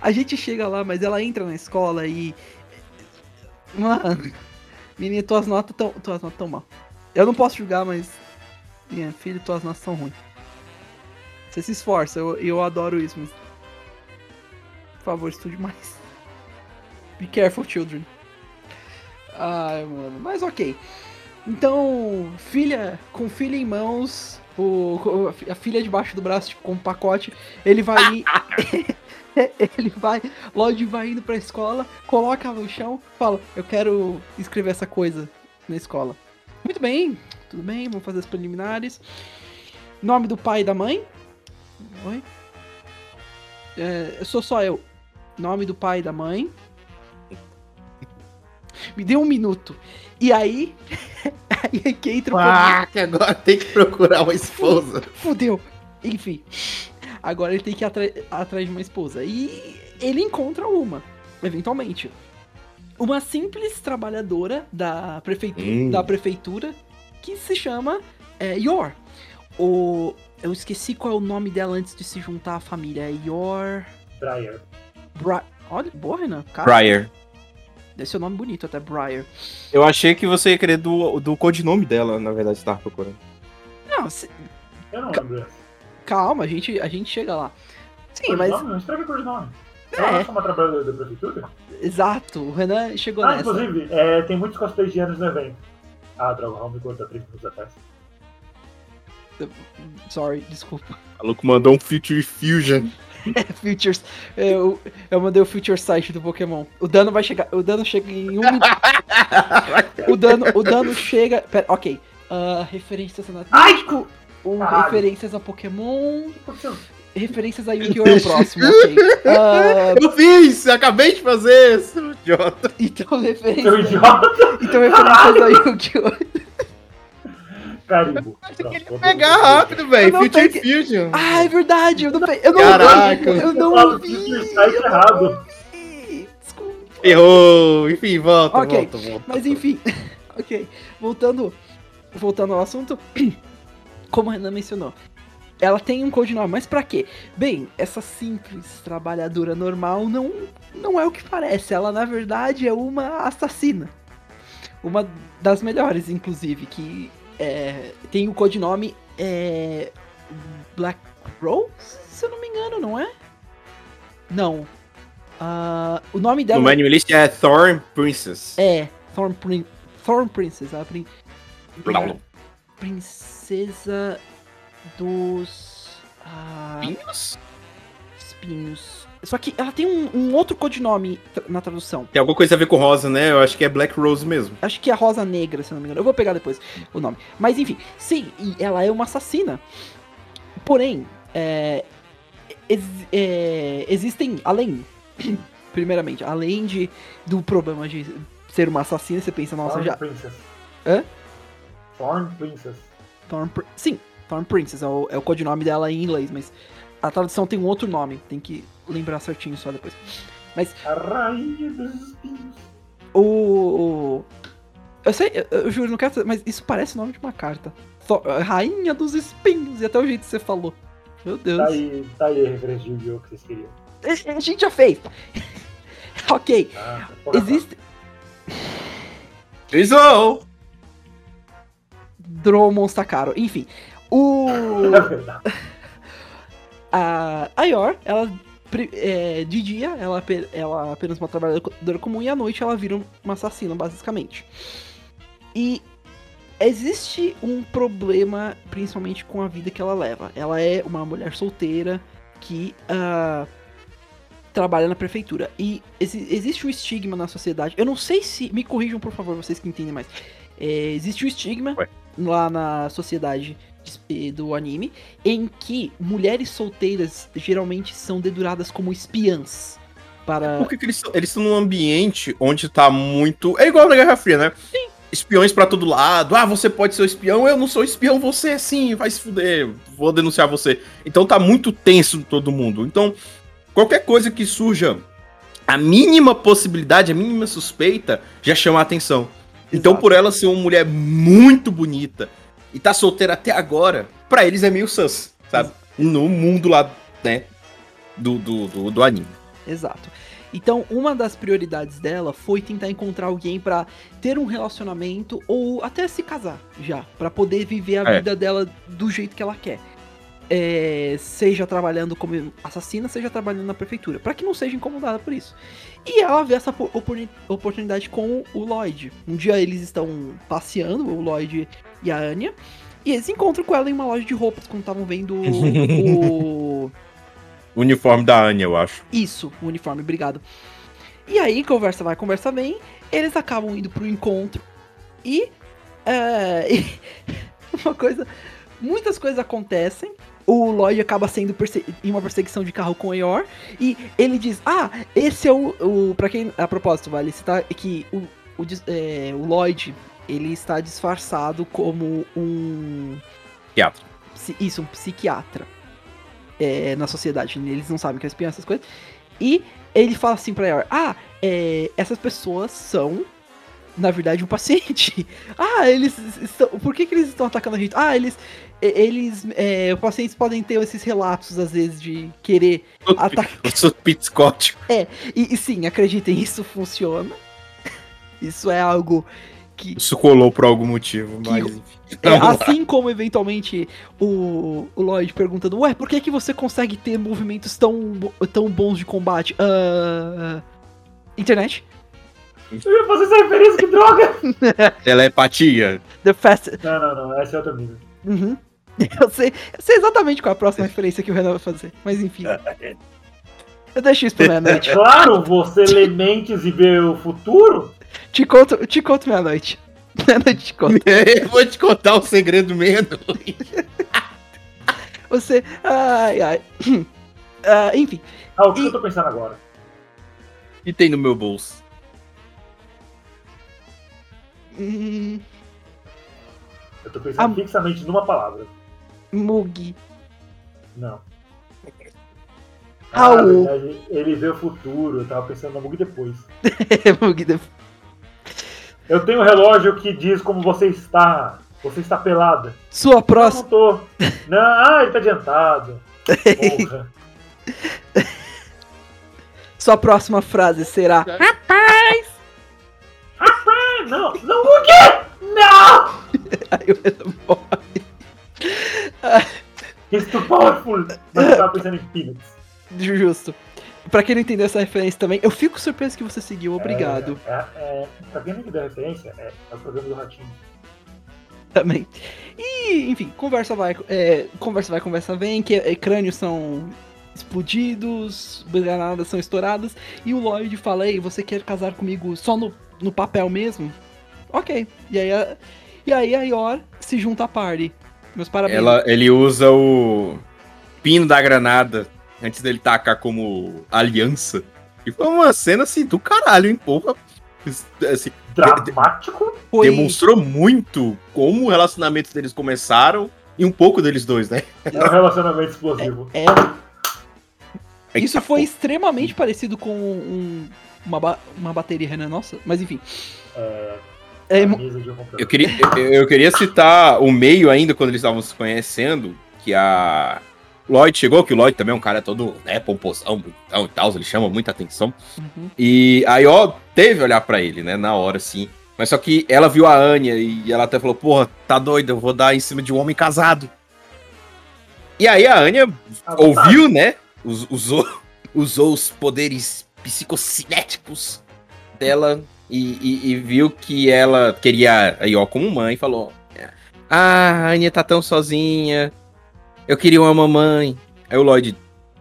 a gente chega lá, mas ela entra na escola e. Mano, menina, tuas notas tão. Tuas notas tão mal. Eu não posso julgar, mas. Minha filha, tuas notas são ruins. Você se esforça, eu, eu adoro isso, mas. Por favor, estude mais. Be careful, children. Ai, mano, mas ok. Então, filha, com filha em mãos, o, a filha debaixo do braço, tipo, com um pacote, ele vai. ele vai. Lloyd vai indo pra escola, coloca no chão, fala: Eu quero escrever essa coisa na escola. Muito bem, tudo bem, vamos fazer as preliminares. Nome do pai e da mãe? Oi? É, eu sou só eu. nome do pai e da mãe. Me dê um minuto. E aí. aí é que entra o Ah, que agora tem que procurar uma esposa. Fudeu. Enfim. Agora ele tem que ir atra- atrás de uma esposa. E ele encontra uma, eventualmente. Uma simples trabalhadora da, prefeitu Hum. da prefeitura que se chama é, Yor. O, eu esqueci qual é o nome dela antes de se juntar à família. É Yor. Briar. Bri Olha, boa, Renan. Cara, Briar. deve ser um nome bonito até, Briar. Eu achei que você ia querer do, do codinome dela, na verdade, você tava procurando. Não, se- Eu não lembro. calma, a gente, a gente chega lá. Sim, mas. Codinome? Não escreve codinome. É. Ela é uma trabalhadora da prefeitura? Exato, o Renan chegou Ah, nessa. inclusive, é, tem muitos cosplayianos no evento. Ah, droga, Raul me cortou 30 minutos atrás. Sorry, desculpa. O maluco mandou um Future Fusion. Futures. Eu, eu mandei o Future Site do Pokémon. O dano vai chegar. O dano chega em um minuto. o, dano, o dano chega. Pera, ok. Ah, referências a o- Caralho. referências a Pokémon. Que? Referências a Yu-Gi-Oh! é o próximo, ok. Ah, Eu fiz! Acabei de fazer isso, idiota. então, Seu referências. idiota! Então, referências a Yu-Gi-Oh! Carimbo. Você Pronto, queria vou- pegar rápido, Eu velho. não Future peguei. Fusion. Ah, é verdade! Eu não, pe- eu não Caraca. Eu não ouvi! do Future Site errado. ouvi, Desculpa. Errou. Enfim, volta, Ok, volta, volta. Mas enfim, ok. Voltando, voltando ao assunto, como a Renan mencionou, ela tem um codinome, mas pra quê? Bem, essa simples trabalhadora normal não, não é o que parece. Ela, na verdade, é uma assassina. Uma das melhores, inclusive, que é, tem o codinome é, Black Rose, se eu não me engano, não é? Não. Ah, o nome dela No Manual List é Thorn Princess. é Thorn, Prin Thorn Princess, a prin princesa dos ah, Pinhos? espinhos. Só que ela tem um, um outro codinome tra- na tradução. Tem alguma coisa a ver com rosa, né? Eu acho que é Black Rose mesmo. Acho que é Rosa Negra, se não me engano. Eu vou pegar depois o nome. Mas enfim, sim, e ela é uma assassina. Porém, é, ex- é, existem, além, primeiramente, além de, do problema de ser uma assassina, você pensa, nossa, Thorn já. Princess. Hã? Thorn Princess. Thorn Pr- Sim, Thorn Princess é o, é o codinome dela em inglês, mas a tradução tem um outro nome. Tem que lembrar certinho só depois. A rainha dos espinhos. O. o- eu sei, eu, eu juro, não quero. Mas isso parece o nome de uma carta. Thor- Rainha dos Espinhos, e até o jeito que você falou. Meu Deus. Tá aí, tá aí a referência de Yu-Gi-Oh! que vocês queriam. A, gente já fez. ok, Ah, porra, existe. Isou! Dromons tá caro. Enfim. O. A a Yor, ela é, de dia ela, ela é apenas uma trabalhadora comum e à noite ela vira uma assassina, basicamente. E existe um problema, principalmente com a vida que ela leva. Ela é uma mulher solteira que ah, trabalha na prefeitura. E exi- existe um estigma na sociedade. Eu não sei se. Me corrijam, por favor, vocês que entendem mais. É, existe um estigma Ué. lá na sociedade de- do anime em que mulheres solteiras geralmente são deduradas como espiãs para Por que, que eles estão eles estão num ambiente onde tá muito. É igual na Guerra Fria, né? Sim. Espiões pra todo lado. Ah, você pode ser o espião. Eu não sou espião, você é sim. Vai se fuder. Vou denunciar você. Então tá muito tenso todo mundo. Então, qualquer coisa que surja, a mínima possibilidade, a mínima suspeita, já chama a atenção. Então, Exato. por ela ser uma mulher muito bonita e tá solteira até agora, pra eles é meio sus, sabe? No mundo lá, né? Do, do, do, do anime. Exato. Então, uma das prioridades dela foi tentar encontrar alguém pra ter um relacionamento ou até se casar já, Pra poder viver a É. vida dela do jeito que ela quer. É, seja trabalhando como assassina, seja trabalhando na prefeitura, Pra que não seja incomodada por isso. E ela vê essa po- oportuni- oportunidade com o Lloyd. Um dia eles estão passeando, o Lloyd e a Anya, e eles encontram com ela em uma loja de roupas quando estavam vendo o O uniforme da Anya, eu acho. Isso, o uniforme, obrigado. E aí, conversa vai, conversa vem, eles acabam indo pro encontro e, e uma coisa, muitas coisas acontecem o Lloyd acaba sendo em uma perseguição de carro com o Eeyore e ele diz: Ah, esse é o. o pra quem. A propósito, vale citar que o, o, é, o Lloyd ele está disfarçado como um. Teatro. psi- Isso, um psiquiatra é, na sociedade. Eles não sabem que é espião, essas coisas. E ele fala assim pra Eeyore: Ah, é, essas pessoas são. Na verdade, um paciente. Ah, eles estão. Por que, que eles estão atacando a gente? Ah, eles. Eles. é, os pacientes podem ter esses relatos, às vezes, de querer atacar. Eu sou psicótico. E, e sim, acreditem, isso funciona. Isso é algo que. Isso colou por algum motivo, mas Que- enfim. É, assim como eventualmente o, o Lloyd perguntando, ué, por que, que você consegue ter movimentos tão, tão bons de combate? Ah, internet? Eu ia fazer essa referência, que droga! Telepatia. The Fast. Não, não, não, essa é outra nível. Uhum. Eu sei, eu sei exatamente qual é a próxima referência que o Renan vai fazer, mas enfim. Eu deixo isso pra meia-noite. Claro, você lê mentes e vê o futuro? Te conto, te conto meia-noite. Meia-noite te conto. Eu vou te contar o segredo mesmo. Você. Ai, ai. Ah, enfim. Ah, o que E- eu tô pensando agora? E tem no meu bolso. Hum, Eu tô pensando Ah. fixamente numa palavra. Mugi. Não. Ah, o- verdade, ele vê o futuro, eu tava pensando na Mug depois. Mugi de- Eu tenho um relógio que diz como você está. Você está pelada. Sua próxima. não tô. Não, ah, ele tá adiantado. Porra. Sua próxima frase será. Ah, não, não, o quê? Não! Aí o morre. Powerful. Mas eu tava pensando em Peanuts. Justo. Pra quem não entendeu essa referência também, eu fico surpreso que você seguiu, obrigado. É, é, é, pra quem não me deu referência, é, é o programa do Ratinho. Também. E, enfim, conversa vai, é, conversa vai, conversa vem, que é, crânios são explodidos, granadas são estouradas, e o Lloyd fala, ei, você quer casar comigo só no, no papel mesmo? Ok. E aí a, e aí a Yor se junta à party. Meus parabéns. Ela, ele usa o pino da granada antes dele tacar como aliança. E foi uma cena assim do caralho, hein, porra. Assim, Dramático? Foi- demonstrou muito como o relacionamento deles começaram e um pouco deles dois, né? É um relacionamento explosivo. É, É que isso tá foi extremamente parecido com um- uma, ba- uma bateria Renan, nossa, mas enfim. É, É, de. Eu queria, eu, eu queria citar o meio ainda, quando eles estavam se conhecendo, que a Lloyd chegou, que o Lloyd também é um cara todo, né, pomposão bonitão e tal, ele chama muita atenção. Uhum. E aí, ó, teve olhar pra ele, né, na hora, assim. Mas só que ela viu a Anya e ela até falou, porra, tá doido, eu vou dar em cima de um homem casado. E aí a Anya Ah, tá. ouviu, né, us- usou, usou os poderes psicocinéticos dela e, e- e viu que ela queria a Io como mãe e falou: Ah, a Anya tá tão sozinha. Eu queria uma mamãe. Aí o Lloyd,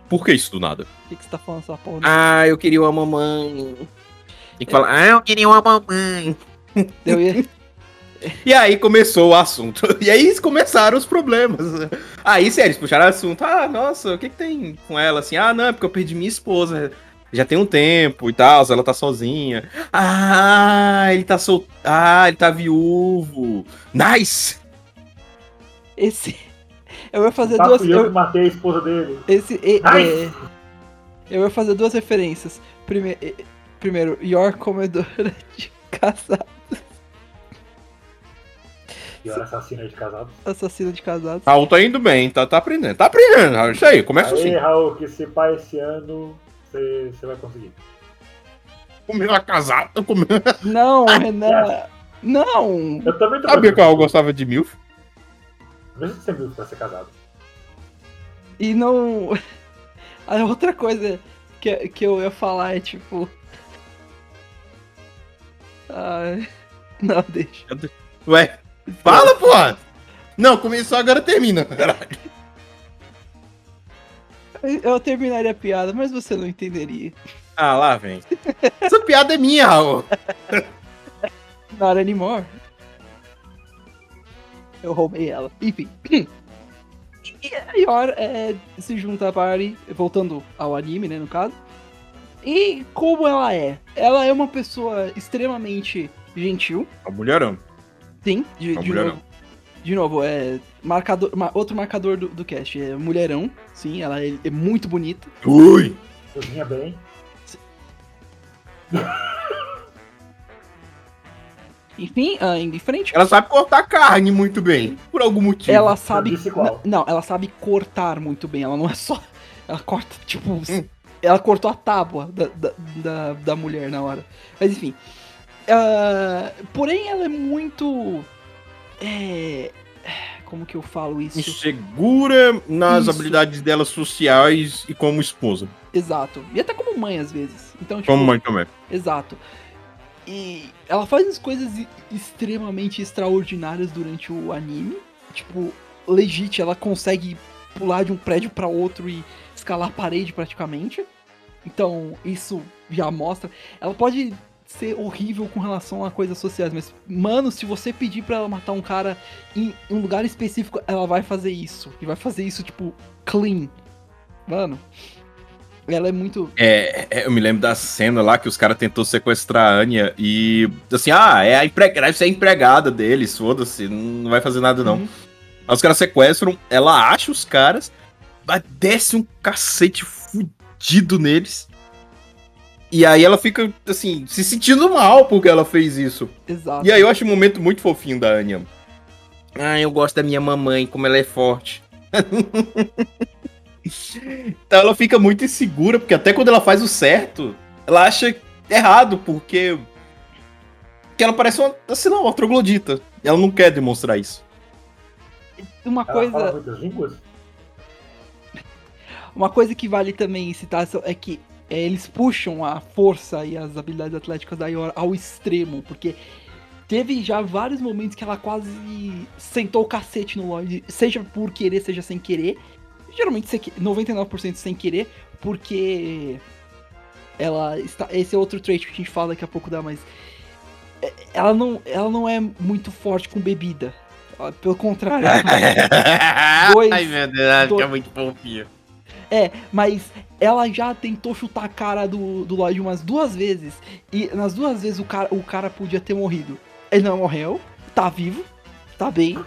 por que isso do nada? O que, que você tá falando essa porra? Ah, eu queria uma mamãe. E que fala, ah, eu queria uma mamãe. Eu ia... E aí começou o assunto. E aí começaram os problemas. Aí, sério, eles puxaram o assunto. Ah, nossa, o que, que tem com ela? Assim, ah, não, é porque eu perdi minha esposa. Já tem um tempo e tal, ela tá sozinha. Ah, ele tá sol... Ah, ele tá viúvo. Nice! Esse. Eu ia fazer Tá, duas. eu que Eu, matei a esposa dele. esse, e- é, eu ia fazer duas referências. Prime, e- primeiro, Yor comedora de casados. Pior assassina de casados. Assassina de casados. Raul tá indo bem, tá, tá aprendendo. Tá aprendendo, Raul. Isso aí, começa Aí, assim. Raul, que se pá esse ano, você você vai conseguir. Comeu a casada, comeu. Não, Renan. Não! Eu também tô Sabia que o Raul gostava de milf? Mesmo você viu pra ser casado. E não. A outra coisa que, que eu ia falar é tipo. Ai. Não, deixa. Ué, fala, porra! Não, começou, agora termina. Caralho. Eu terminaria a piada, mas você não entenderia. Ah, lá vem. Essa piada é minha, Raul. Not anymore. Eu roubei ela. Enfim. E a Yor é, se junta à party, voltando ao anime, né, no caso. E como ela é? Ela é uma pessoa extremamente gentil. A mulherão. Sim, de, A de mulherão. novo. De novo, é. Marcador, ma- outro marcador do, do cast. É mulherão. Sim, ela é, é muito bonita. Ui! Cozinha bem. Enfim, ah, indo em frente. Ela sabe cortar carne muito bem, por algum motivo. Ela sabe. Não, não, ela sabe cortar muito bem. Ela não é só. Ela corta, tipo. Ela cortou a tábua da, da, da, da mulher na hora. Mas enfim. Ah, porém, ela é muito. É. Como que eu falo isso? Insegura nas Isso. habilidades dela sociais e como esposa. Exato. E até como mãe, às vezes. Então, tipo. Como mãe também. Exato. E ela faz as coisas extremamente extraordinárias durante o anime. Tipo, legit, ela consegue pular de um prédio pra outro e escalar a parede praticamente. Então, isso já mostra. Ela pode ser horrível com relação a coisas sociais, mas, mano, se você pedir pra ela matar um cara em um lugar específico, ela vai fazer isso. E vai fazer isso, tipo, clean. Mano. Ela é muito. É, é, eu me lembro da cena lá que os caras tentou sequestrar a Anya e assim, ah, é a empregada, ser a empregada deles, foda-se, não vai fazer nada não. Uhum. Aí os caras sequestram, ela acha os caras, desce um cacete fudido neles. E aí ela fica, assim, se sentindo mal porque ela fez isso. Exato. E aí eu acho um momento muito fofinho da Anya. Ah, eu gosto da minha mamãe, como ela é forte. então ela fica muito insegura, porque até quando ela faz o certo, ela acha errado, porque. Porque ela parece uma, assim, não, uma troglodita. Ela não quer demonstrar isso. Uma Ela coisa. Uma coisa que vale também citar é que é, eles puxam a força e as habilidades atléticas da Yor ao extremo, porque teve já vários momentos que ela quase sentou o cacete no Lloyd, seja por querer, seja sem querer. Geralmente sem que- 99% sem querer, porque ela está. Esse é outro trait que a gente fala daqui a pouco dá, mas é, ela não, ela não é muito forte com bebida. Ela- Pelo contrário, Dois- Ai, meu Deus, que é dois- muito fofinho. É, mas ela já tentou chutar a cara do, do Lloyd umas duas vezes. E nas duas vezes o cara, o cara podia ter morrido. Ele não morreu, tá vivo, tá bem.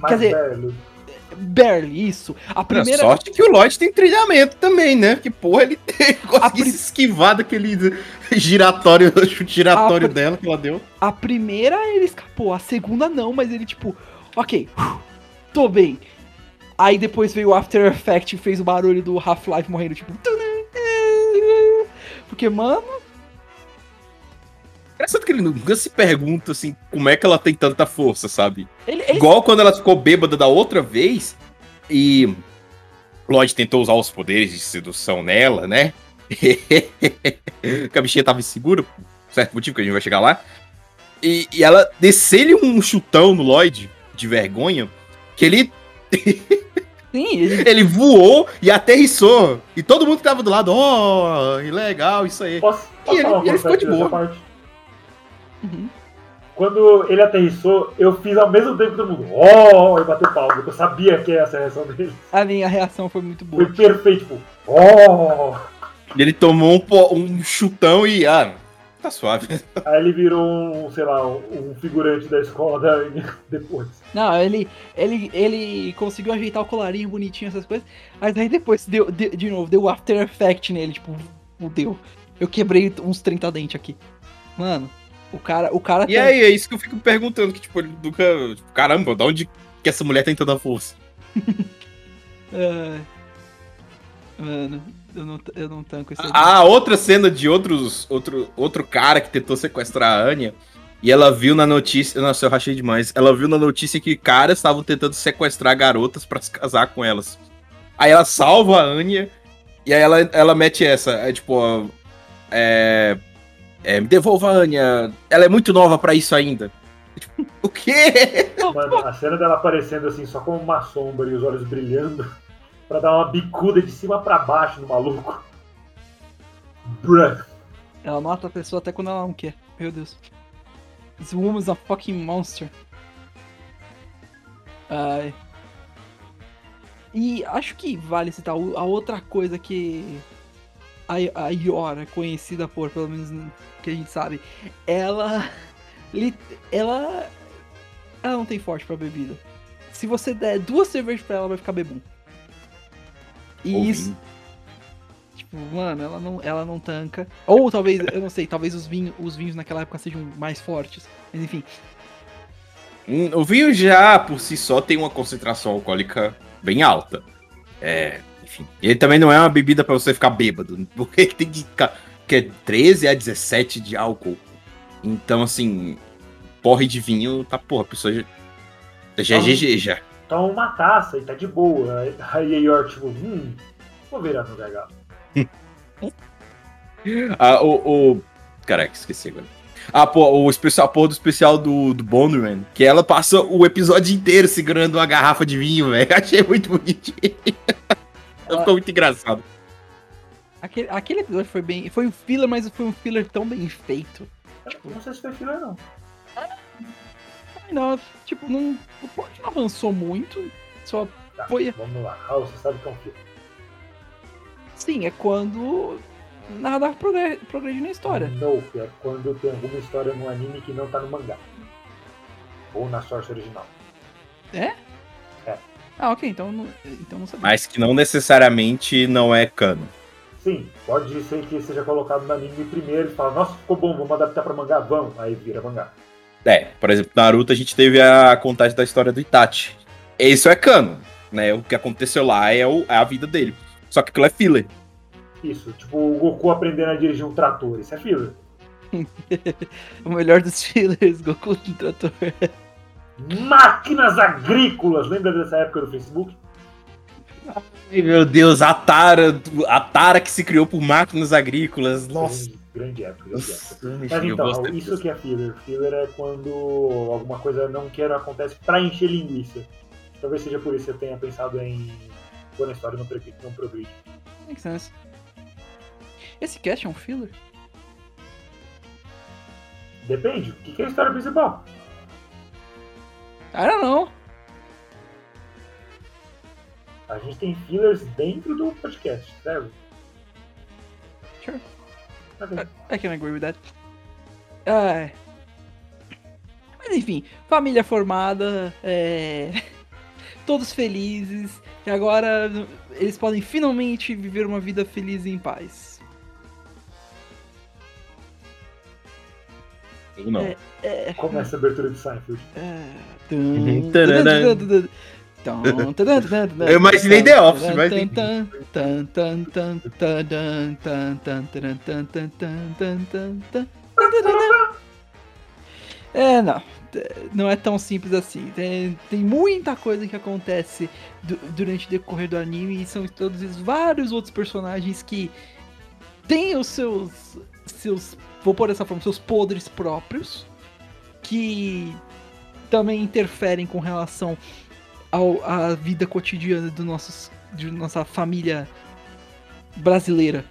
Mas, Quer dizer, velho, barely, isso. A Primeira... sorte que o Lloyd tem treinamento também, né? Que porra, ele tem, conseguiu pri- se esquivar daquele giratório, chute giratório A pri- dela que ela deu. A primeira ele escapou, a segunda não, mas ele tipo, ok, tô bem. Aí depois veio o After Effect e fez o barulho do Half-Life morrendo, tipo. Porque, mano, Engraçado que ele nunca se pergunta, assim, como é que ela tem tanta força, sabe? ele, ele Igual quando ela ficou bêbada da outra vez e Lloyd tentou usar os poderes de sedução nela, né? que a bichinha tava insegura, por certo motivo que a gente vai chegar lá. E, e ela desceu-lhe um chutão no Lloyd, de vergonha, que ele, sim, ele, ele voou e aterrissou. E todo mundo que tava do lado, ó, oh, legal, isso aí. posso, posso E ele- e ele ficou de boa. parte? Uhum. Quando ele aterrissou, eu fiz ao mesmo tempo que todo mundo, oh, e bateu palma, porque eu sabia que essa era a reação dele. a minha reação foi muito boa. Foi perfeito, tipo, oh! E ele tomou um, um chutão e, ah, tá suave. Aí ele virou um, sei lá, um, figurante da escola da depois. Não, ele, ele, ele conseguiu ajeitar o colarinho bonitinho, essas coisas. Mas daí depois, deu, de, de novo, deu After Effect nele, tipo, fudeu. Eu quebrei uns 30 dentes aqui. Mano, o cara, o cara E aí, é isso que eu fico perguntando, que, tipo, ele nunca. Tipo, caramba, de onde que essa mulher tem tanta força? Ai. mano, eu não, eu não tanco esse Ah, outra cena de outros, outro, outro cara que tentou sequestrar a Anya. E ela viu na notícia. Nossa, eu rachei demais. Ela viu na notícia que caras estavam tentando sequestrar garotas pra se casar com elas. Aí ela salva a Anya. E aí ela, ela mete essa. É tipo. É. É, me devolva a Anya. Ela é muito nova pra isso ainda. O quê? Mano, a cena dela aparecendo assim, só como uma sombra e os olhos brilhando, pra dar uma bicuda de cima pra baixo no maluco. Bruh. Ela mata a pessoa até quando ela não quer. Meu Deus. This woman's a fucking monster. Ai. E acho que vale citar a outra coisa que a, a Yor é conhecida por, pelo menos no que a gente sabe, ela. Ela. Ela não tem forte pra bebida. Se você der duas cervejas pra ela, vai ficar bebum. E isso. Tipo, mano, ela não, ela não tanca. Ou talvez, eu não sei, talvez os vinhos, os vinhos naquela época sejam mais fortes. Mas enfim. Hum, O vinho já, por si só, tem uma concentração alcoólica bem alta. É, enfim. Ele também não é uma bebida pra você ficar bêbado, porque ele tem que ficar. Que é 13 a 17 de álcool. Então, assim, porre de vinho, tá porra, a pessoa já. Já é Então- GG já. Toma uma taça e tá de boa. Aí- Aí a Yor, tipo, hum, vou virar no gargalo. Ah, o, o. Caraca, esqueci agora. Ah, pô, o especial, a porra do especial do, do Bondman, que ela passa o episódio inteiro segurando uma garrafa de vinho, velho. Achei muito bonitinho. Ficou muito engraçado. Aquele, aquele episódio foi bem. Foi um filler, mas foi um filler tão bem feito. Eu Não sei se foi filler, não. Ai, Não, tipo, não. O plot não avançou muito. Só Tá, Foi. vamos lá. Raul, você sabe que é um filler. Sim, é quando nada progre- progride na história. No, é quando tem alguma história no anime que não tá no mangá. Ou na source original. Ah, ok, então não, então não sabia. Mas que não necessariamente não é cano. Sim, pode ser que seja colocado no anime primeiro e fala, nossa, ficou bom, vamos adaptar pra mangá, vamos. Aí vira mangá. É, por exemplo, Naruto a gente teve a contagem da história do Itachi. Isso é cano, né? O que aconteceu lá é, o- é a vida dele. Só que aquilo é filler. Isso, tipo o Goku aprendendo a dirigir um trator, isso é filler. O melhor dos fillers, Goku no trator. Máquinas agrícolas, lembra dessa época do Facebook? Ai, meu Deus, a Tara, a Tara que se criou por máquinas agrícolas. Nossa. Grande, grande época, grande época. Mas então, isso disso. que é filler. Filler é quando alguma coisa não quero acontece pra encher linguiça. Talvez seja por isso que eu tenha pensado em quando a história não, não progride. Make sense. Esse cast é um filler? Depende, o que é a história principal? I don't know. A gente tem fillers dentro do podcast, certo? Sure. Ok. I can agree with that. Ai. Mas enfim, família formada, é... todos felizes, e agora eles podem finalmente viver uma vida feliz e em paz. Eu não. É, é... é. Como é essa abertura de Seinfeld? É. Eu imaginei The Office, mas. É, não. Não é tão simples assim. Tem, tem muita coisa que acontece du durante o decorrer do anime e são introduzidos vários outros personagens que têm os seus, seus Vou pôr dessa forma, seus podres próprios. Que também interferem com relação ao, à vida cotidiana do nossos, de nossa família brasileira.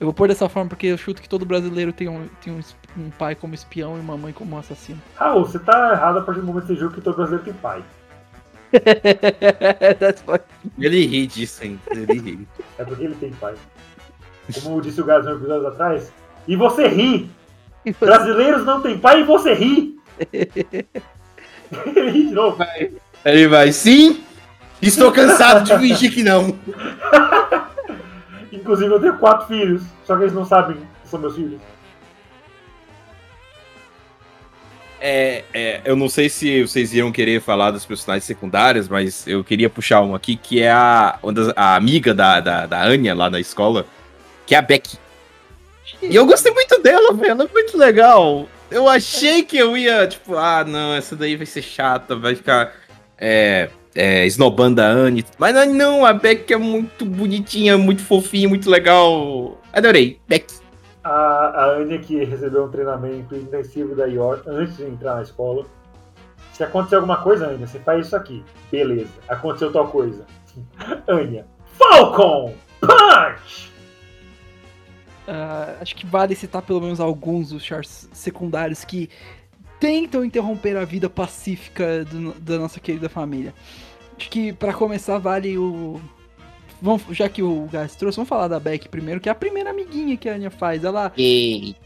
Eu vou pôr dessa forma porque eu chuto que todo brasileiro tem um, tem um, um pai como espião e uma mãe como assassino. Raul, você tá errado a partir do momento que você julga que todo brasileiro tem pai. Ele ri disso, hein? Ele ri. É porque ele tem pai. Como disse o Gás no episódio atrás. E você ri! Brasileiros não têm pai e você ri! ele ri de novo. Ele vai, sim! Estou cansado de fingir que não. Inclusive eu tenho quatro filhos, só que eles não sabem que são meus filhos. É, é, eu não sei se vocês iam querer falar dos personagens secundários, mas eu queria puxar um aqui, que é a, uma das- a amiga da, da, da Anya lá na escola, que é a Becky. E eu gostei muito dela, velho. Ela é muito legal. Eu achei que eu ia, tipo, ah, não, essa daí vai ser chata, vai ficar é, é, esnobando a Anne. Mas não, a Beck é muito bonitinha, muito fofinha, muito legal. Adorei. Beck. A, a Anya que recebeu um treinamento intensivo da York antes de entrar na escola. Se acontecer alguma coisa, Anya, você faz isso aqui. Beleza. Aconteceu tal coisa. Anya. Falcon! Punch! Ah, acho que vale citar pelo menos alguns dos chars secundários que tentam interromper a vida pacífica do da nossa querida família. Acho que pra começar vale o. Vamos, já que o Gás trouxe, vamos falar da Beck primeiro, que é a primeira amiguinha que a Anya faz. Ela, E...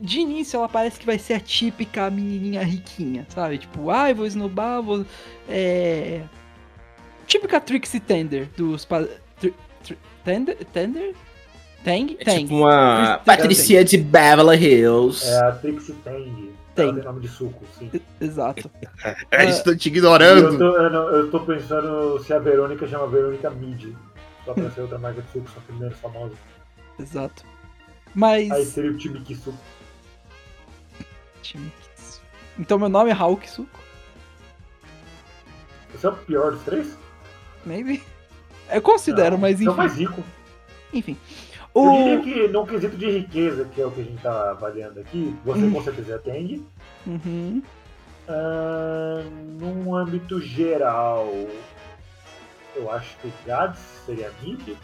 de início, ela parece que vai ser a típica menininha riquinha, sabe? Tipo, ai, vou esnobar, vou. É. Típica Trixie Tender dos. Pa... Tender? Tender? Tang? É Tang. tipo uma Patricia de Beverly Hills. É a Trixie Tang. Tem. Ela tem nome de suco, sim. Exato. É, estou te E eu ignorando. tô, eu, não- eu tô pensando se a Verônica chama Verônica Mid. Só pra ser outra marca de suco, só que menos famosa. Exato. Mas. Aí seria o time que suco. Então meu nome é Hulk Suco? Esse é o pior dos três? Maybe? Eu considero, Não, mas Então enfim. mais rico. Enfim. Eu diria que no quesito de riqueza, que é o que a gente tá avaliando aqui, você Hum. com certeza tem. Uhum. Ah, num âmbito geral, eu acho que o Gads seria mid.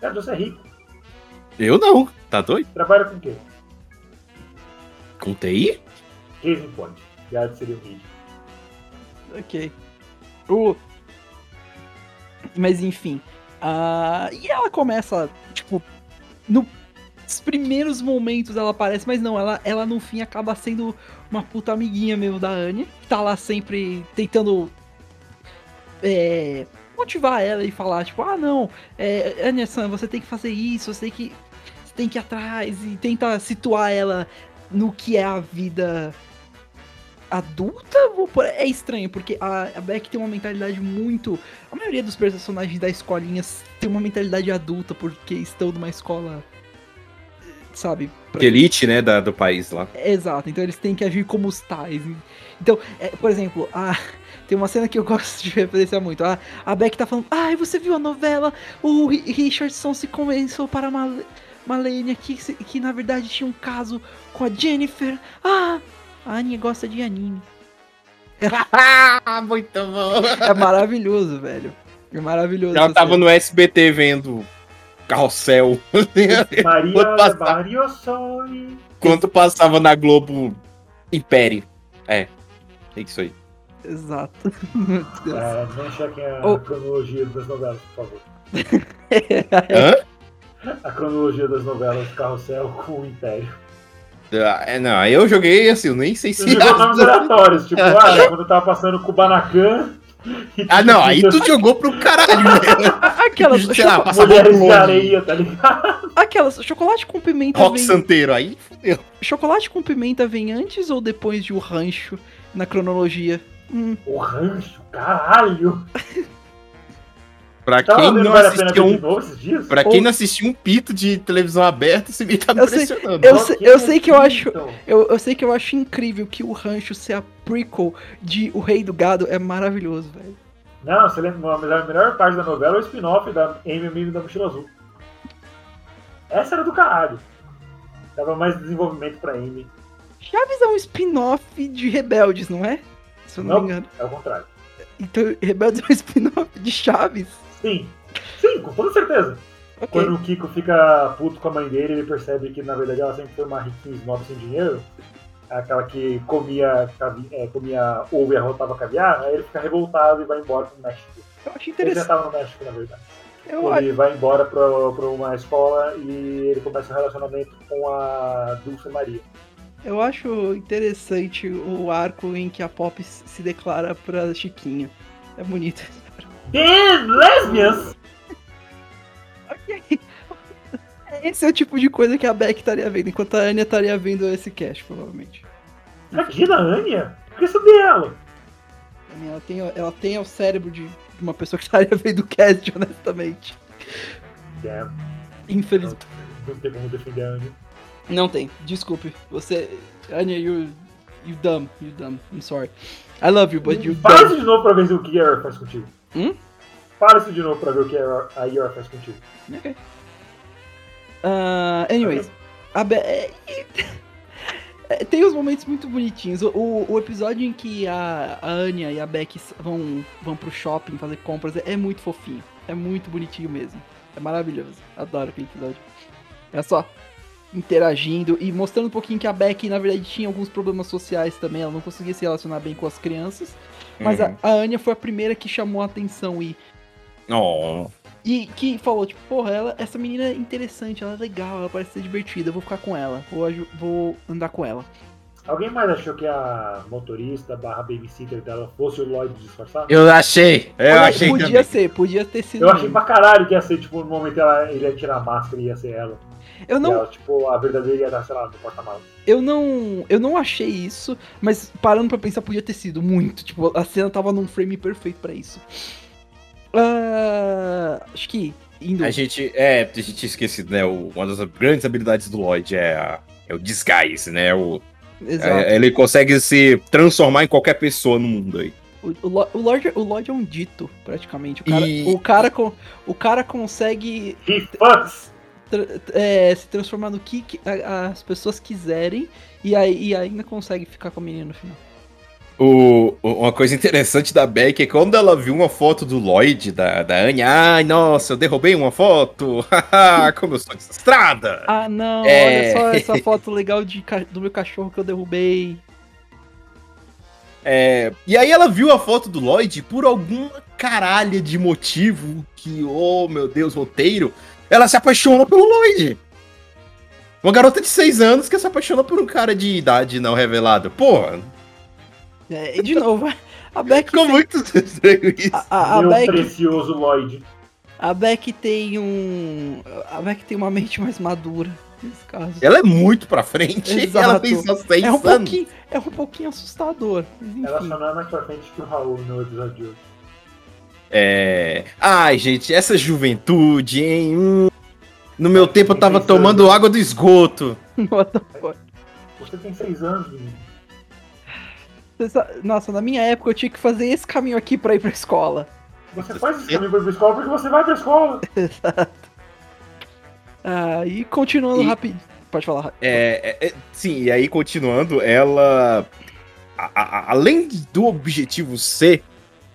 Gads, você é rico. Eu não. Tá doido? Trabalha com o quê? Com TI? Case in point. Gads seria o mid. Ok. O... Mas enfim. Ah, E ela começa, tipo, nos primeiros momentos ela aparece, mas não, ela, ela no fim acaba sendo uma puta amiguinha mesmo da Anne. Tá lá sempre tentando é, motivar ela e falar, tipo, ah não, é, Anya-san, você tem que fazer isso, você tem que. Você tem que ir atrás e tenta situar ela no que é a vida adulta, é estranho, porque a, a Beck tem uma mentalidade muito. A maioria dos personagens da escolinha tem uma mentalidade adulta, porque estão numa escola. Sabe? pra- elite, né, da, do país lá. Exato, então eles têm que agir como os tais. Então, é, por exemplo, a, tem uma cena que eu gosto de referenciar muito. A, a Beck tá falando, ai, você viu a novela? O Ri- Richardson se convenceu para Mal Malenia que, que na verdade tinha um caso com a Jennifer. Ah, a Anya gosta de anime. Muito bom. É maravilhoso, velho. É maravilhoso. Ela tava no SBT vendo Carrossel. Maria, Quando passa- Maria Soy. Enquanto passava na Globo Império. É. É isso aí. Exato. É, não chequem a Oh. cronologia das novelas, por favor. Hã? A cronologia das novelas Carrossel com o Império. Ah, é, não, aí eu joguei assim, eu nem sei Você se. jogou nomes aleatórios, tipo, ah, quando eu tava passando com o Banacan. e Ah, não, aí tu jogou pro caralho, né? Aquelas, Sei lá, Mulheres de areia, tá ligado? aquelas, chocolate com pimenta Rock vem, Santeiro, aí fudeu. chocolate com pimenta vem antes ou depois de o rancho na cronologia? Hum, O rancho, caralho. Pra Tava quem não Vale a Pena assistiu um. novo esses dias? Pra quem Ou- não assistiu um pito de televisão aberta, esse vídeo tá me Eu sei- impressionando. eu sei- que eu sei que eu acho- então. eu, eu sei que eu acho incrível que o rancho ser a prequel de O Rei do Gado é maravilhoso, velho. Não, você lembra, a melhor, a melhor parte da novela é o spin-off da Amy da Mochila Azul. Essa era do caralho. Dava mais desenvolvimento pra Amy. Chaves é um spin-off de Rebeldes, não é? Se eu não, Não. me engano. É o contrário. Então, Rebeldes é um spin-off de Chaves. Sim. Sim, com toda certeza. Ok. Quando o Kiko fica puto com a mãe dele, ele percebe que na verdade ela sempre foi uma riquinha snob sem dinheiro. Aquela que comia, é, comia ovo e arrotava caviar, aí ele fica revoltado e vai embora pro México. Eu acho Ele já interessante. estava no México, na verdade. Eu acho Ele vai embora pra, pra uma escola e ele começa um relacionamento com a Dulce Maria. Eu acho interessante o arco em que a Pop se declara pra Chiquinha. É bonito. Damn, lesbians! Ok. Esse é o tipo de coisa que a Beck estaria vendo, enquanto a Anya estaria vendo esse cast, provavelmente. Imagina a Anya? Por que saber ela? A Anya, Ela tem, ela tem o cérebro de uma pessoa que estaria vendo o cast, honestamente. Damn, Infelizmente. não tem como defender a Anya. Não tem, desculpe. Você. Anya, you. You dumb, you dumb. I'm sorry. I love you, but you dumb. isso de novo pra ver o que a Yor faz contigo. Hum? Fala isso de novo pra ver o que a Yor faz contigo. Ok. Ah, anyways, a Be é, e- é, tem uns momentos muito bonitinhos. O, o, episódio em que a, a Anya e a Beck vão, vão pro shopping fazer compras é, é muito fofinho. É muito bonitinho mesmo. É maravilhoso. Adoro aquele episódio. É só. interagindo e mostrando um pouquinho que a Beck, na verdade, tinha alguns problemas sociais também. Ela não conseguia se relacionar bem com as crianças. Mas Uhum. a, a Anya foi a primeira que chamou a atenção e, Oh. e que falou, tipo, porra, ela, essa menina é interessante, ela é legal, ela parece ser divertida, eu vou ficar com ela, vou, vou andar com ela. Alguém mais achou que a motorista barra babysitter dela fosse o Lloyd disfarçado? Eu achei. Eu Olha, achei podia também. ser, podia ter sido. Eu achei mesmo. pra caralho que ia ser, tipo, no momento ela, ele ia tirar a máscara e ia ser ela. Eu não, ela, tipo, a verdadeira ia estar, sei lá, no porta-malas. eu não, eu não achei isso, mas parando pra pensar, podia ter sido muito. Tipo, a cena tava num frame perfeito pra isso. Ah, acho que indo. A gente, é, a gente tinha esquecido, né? o- uma das grandes habilidades do Lloyd é, a- é o disguise, né? O, Exato. é- ele consegue se transformar em qualquer pessoa no mundo aí. O, o, o Lorde, o Lorde é um dito, praticamente. O cara, E- o cara, con- o cara consegue He fucks! É, se transformar no que que a- as pessoas quiserem e, aí, e ainda consegue ficar com a menina no final. O, uma coisa interessante da Beck é quando ela viu uma foto do Lloyd, da, da Anya, ai, nossa, eu derrubei uma foto, haha, como eu sou desastrada. Ah, não, É. olha só essa foto legal de, do meu cachorro que eu derrubei. É, e aí ela viu a foto do Lloyd por alguma caralha de motivo que, oh meu Deus, roteiro, ela se apaixona pelo Lloyd. Uma garota de 6 anos que se apaixona por um cara de idade não revelada. Porra, É, e de novo, a Beck, ficou tem- muito estranho isso. a, a, a Meu Beck, precioso Lloyd. a Beck tem um. A Beck tem uma mente mais madura nesse caso. Ela é muito pra frente. Exato. Ela tem só 6 É um anos. pouquinho, é um pouquinho assustador. Ela só não é mais pra frente que o Raul no episódio de hoje. É. Ai, gente, essa juventude, hein? Hum. No meu tempo eu tava tomando água do esgoto. What the fuck? Você tem seis anos, menino. Nossa, na minha época eu tinha que fazer esse caminho aqui pra ir pra escola. Você faz esse caminho pra ir pra escola porque você vai pra escola. Ah, e continuando E- rapidinho. Pode falar. É, é, é, sim, e aí continuando, ela. a- a- além do objetivo ser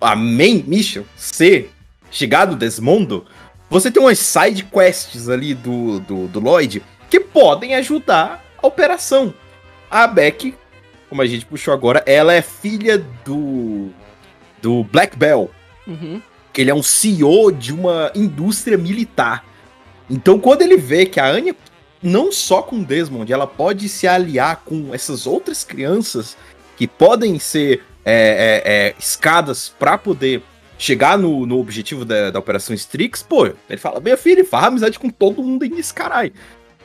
a main mission ser chegar do Desmondo, você tem umas side quests ali do, do, do Lloyd que podem ajudar a operação. A Beck, como a gente puxou agora, ela é filha do. do Black Bell Uhum. que ele é um CEO de uma indústria militar. Então, quando ele vê que a Anya, não só com Desmond, ela pode se aliar com essas outras crianças que podem ser é, é, é, escadas para poder chegar no, no objetivo da, da Operação Strix, pô, ele fala, minha filha, faz amizade com todo mundo aí nesse caralho.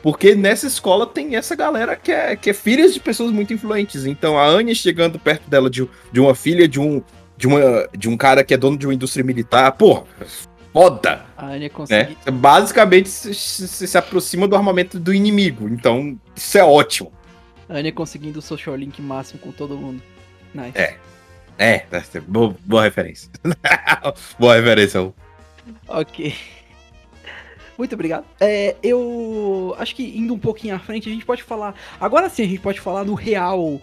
Porque nessa escola tem essa galera que é, que é filhas de pessoas muito influentes. Então a Anya chegando perto dela de, de uma filha de um, de, uma, de um cara que é dono de uma indústria militar, pô, foda, A Anya né? consegue. Você Basicamente se, se, se aproxima do armamento do inimigo. Então, isso é ótimo. A Anya conseguindo o social link máximo com todo mundo. Nice. É. É, boa, boa referência. boa referência. Ok. Muito obrigado. É, eu acho que indo um pouquinho à frente, a gente pode falar. Agora sim, a gente pode falar no real.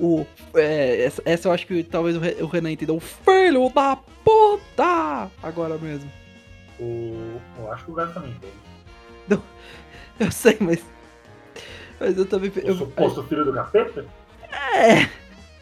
O, é, essa, essa eu acho que talvez o, Re- o Renan entenda. O filho da puta! Agora mesmo. O... Eu acho que o gato também tem. Eu sei, mas. Mas eu também. O Eu, suposto filho do capeta? é.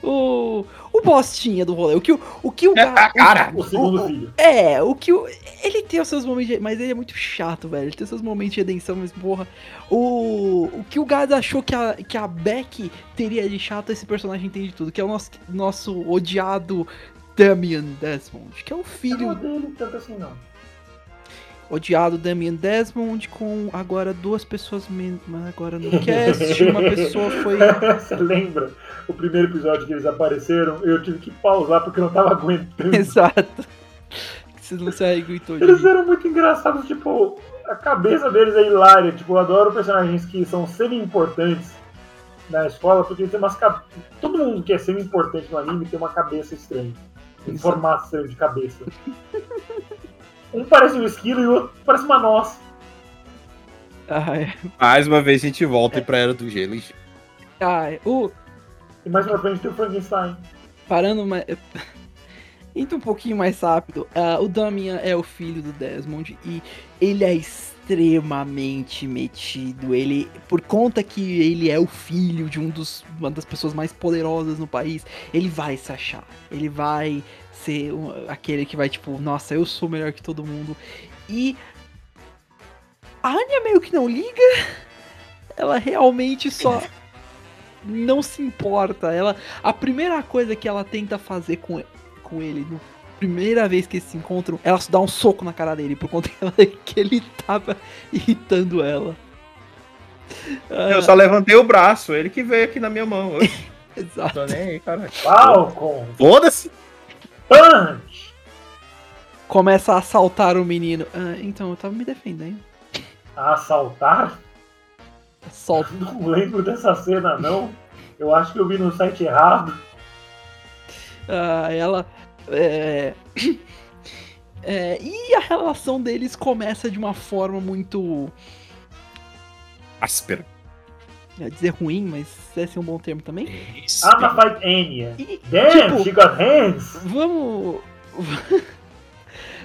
O. O bostinha do rolê. O que o, o, que o É, a cara. O segundo o- filho. É, o que o. Ele tem os seus momentos de. Mas ele é muito chato, velho. Ele tem os seus momentos de redenção, mas porra. O. O que o Gado achou que a, que a Beck teria de chato, esse personagem tem de tudo. Que é o nosso, nosso odiado Damian Desmond. Que é o Eu não filho dele tanto assim, não. Odiado Damian Desmond. Com agora duas pessoas menos. Mas agora no cast, uma pessoa foi. Você lembra o primeiro episódio que eles apareceram? Eu tive que pausar porque eu não tava aguentando. Exato. Você não se aguentou Eles eram muito engraçados, tipo, a cabeça deles é hilária. Tipo, eu adoro personagens que são semi-importantes na escola, porque tem umas. Todo mundo que é semi-importante no anime tem uma cabeça estranha. Formato estranho de cabeça. um parece um esquilo e o outro parece uma noz. Ai, Mais uma vez a gente volta pra Era do Gelo. ai. O. E mais pra frente tem o Frankenstein. Parando, mas. Então, um pouquinho mais rápido. ah, o Damian é o filho do Desmond e ele é extremamente metido. Ele, por conta que ele é o filho de um dos, uma das pessoas mais poderosas no país, ele vai se achar. Ele vai ser aquele que vai, tipo, nossa, eu sou melhor que todo mundo. E a Anya meio que não liga. Ela realmente só não se importa. Ela, a primeira coisa que ela tenta fazer com, com ele, no primeira vez que eles se encontram, ela dá um soco na cara dele por conta que, ele tava irritando ela. Ah, Eu só levantei o braço, ele que veio aqui na minha mão. Exato. tô nem aí, caralho. Falcon, Foda-se! Punch! Começa a assaltar o menino. Ah, então, eu tava me defendendo. Assaltar? Assalto. Não lembro dessa cena, não. Eu acho que eu vi no site errado. Ah, ela. É... é, e a relação deles começa de uma forma muito. Áspero. Ia dizer ruim, mas esse é um bom termo também. I'm a fight Anya. E, Damn, tipo, she got hands! vamos.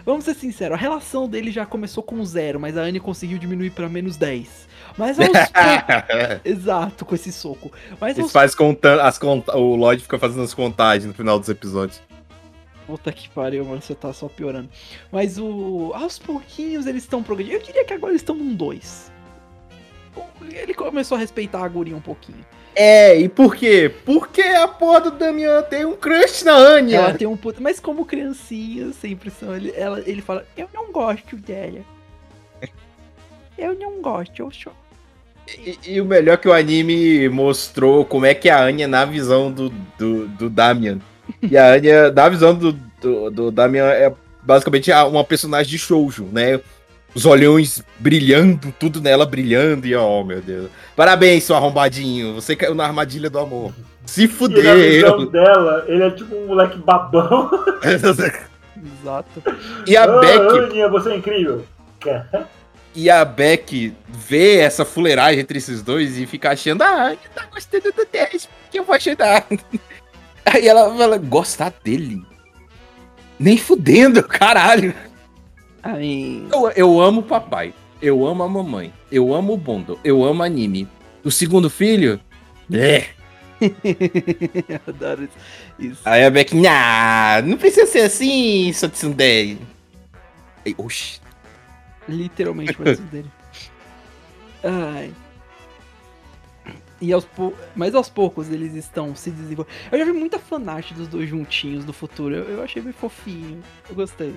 Vamos ser sinceros, a relação dele já começou com zero, mas a Anne conseguiu diminuir pra menos 10. Mas aos poucos. Exato, com esse soco. Mas aos fazem contando, as conta... o Lloyd fica fazendo as contagens no final dos episódios. Puta que pariu, mano, você tá só piorando. Mas o. Aos pouquinhos eles estão progredindo. Eu diria que agora eles estão num 2. Ele começou a respeitar a guria um pouquinho. É, e por quê? Porque a porra do Damian tem um crush na Anya. Ela tem um puta. Mas como criancinha, sempre são. Ele, ela, ele fala, eu não gosto dela. Eu não gosto, eu sou. E, e o melhor é que o anime mostrou como é que é a Anya na visão do, do, do Damian. E a Anya, na visão do, do, do Damian, é basicamente uma personagem de shoujo, né? Os olhões brilhando, tudo nela brilhando, e oh meu Deus. Parabéns, seu arrombadinho, você caiu na armadilha do amor. Se E na visão dela, ele é tipo um moleque babão. Exato. e a Beck, Anya, você é incrível. e a Beck vê essa fuleiragem entre esses dois e fica achando, ah, Anya tá gostando do Tess, que eu vou ajudar. Aí ela fala, gostar dele? Nem fudendo, caralho. Aí. Eu, eu amo o papai, eu amo a mamãe, eu amo o Bondo, eu amo anime. O segundo filho? É. Adoro isso. Aí a Beck, nah, não precisa ser assim, seu tsundere. Aí, Oxi. Literalmente o dele. Ai. E aos pou... Mas aos poucos eles estão se desenvolvendo. Eu já vi muita fanart dos dois juntinhos do futuro. Eu, eu achei bem fofinho. Eu gostei.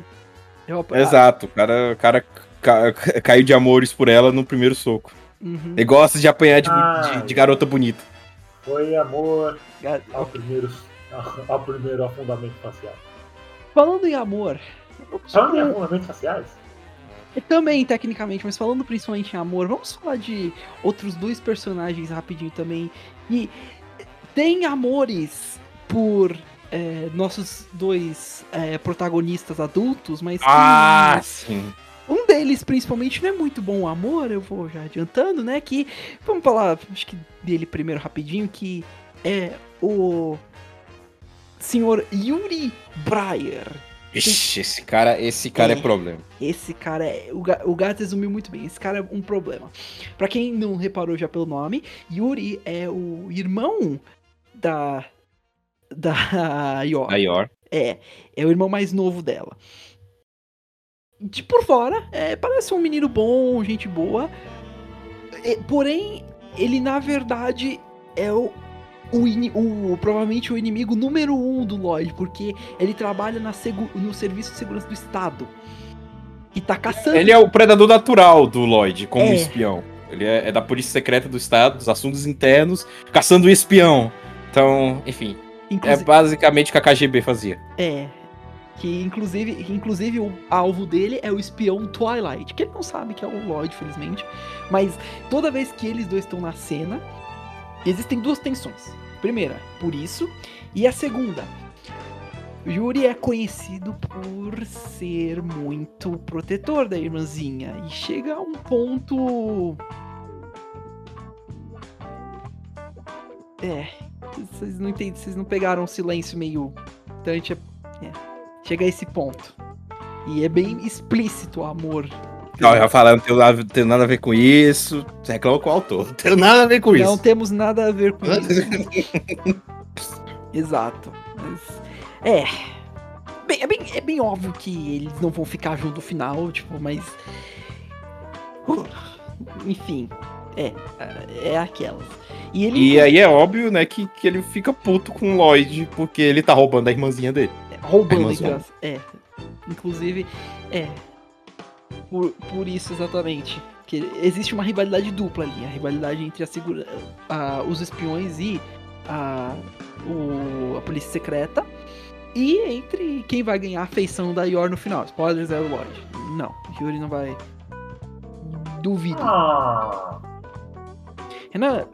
Eu Exato, o cara, o cara ca- ca- caiu de amores por ela no primeiro soco. Uhum. Ele gosta de apanhar de, Ah, de- de garota bonita. Foi amor ao primeiro, ao primeiro afundamento facial. Falando em amor. Falando em afundamentos faciais, Também, tecnicamente, mas falando principalmente em amor, vamos falar de outros dois personagens rapidinho também. E tem amores por é, nossos dois é, protagonistas adultos, mas que Ah, sim. um deles, principalmente, não é muito bom o amor, eu vou já adiantando, né? Que, vamos falar, acho que dele primeiro rapidinho, que é o senhor Yuri Breyer. Ixi, esse cara, esse cara é, É. problema. Esse cara é. O, o Gats resumiu muito bem. Esse cara é um problema. Pra quem não reparou já pelo nome, Yuri é o irmão da. Da Yor. Maior. É, é o irmão mais novo dela. De por fora, é, parece um menino bom, gente boa. É, porém, ele na verdade é o, o, o- provavelmente o inimigo número um do Lloyd, porque ele trabalha na no serviço de segurança do Estado. E tá caçando. Ele é o predador natural do Lloyd, como É. espião. Ele é, é da Polícia Secreta do Estado, dos assuntos internos, caçando o espião. Então, enfim, é inclusive, basicamente o que a KGB fazia. é. Que inclusive, que inclusive o alvo dele é o espião Twilight, que ele não sabe que é o Lloyd, felizmente. Mas toda vez que eles dois estão na cena, existem duas tensões. Primeira, por isso, e a segunda, Yuri é conhecido por ser muito protetor da irmãzinha e chega a um ponto. É, vocês não entendem, vocês não pegaram o silêncio meio. Dante é. é. chega a esse ponto. E é bem explícito o amor. Não, eu falar, não tenho, nada, tenho nada a ver com isso. Você reclama com o autor. Não tenho nada a ver com Não isso. temos nada a ver com isso. Exato. Mas, é. Bem, é, bem, é bem óbvio que eles não vão ficar junto no final, tipo, mas. Uh, enfim. É. É aquelas. E ele. E aí é óbvio, né, que, que ele fica puto com o Lloyd porque ele tá roubando a irmãzinha dele. roubando a criança. É. Inclusive, é. Por, por isso exatamente. Que existe uma rivalidade dupla ali. A rivalidade entre a segura, a- os espiões e a, o- a polícia secreta. E entre quem vai ganhar a feição da Yor no final. Spoilers é o Lloyd. Não, Yuri não vai. Duvido. Ah, Renan,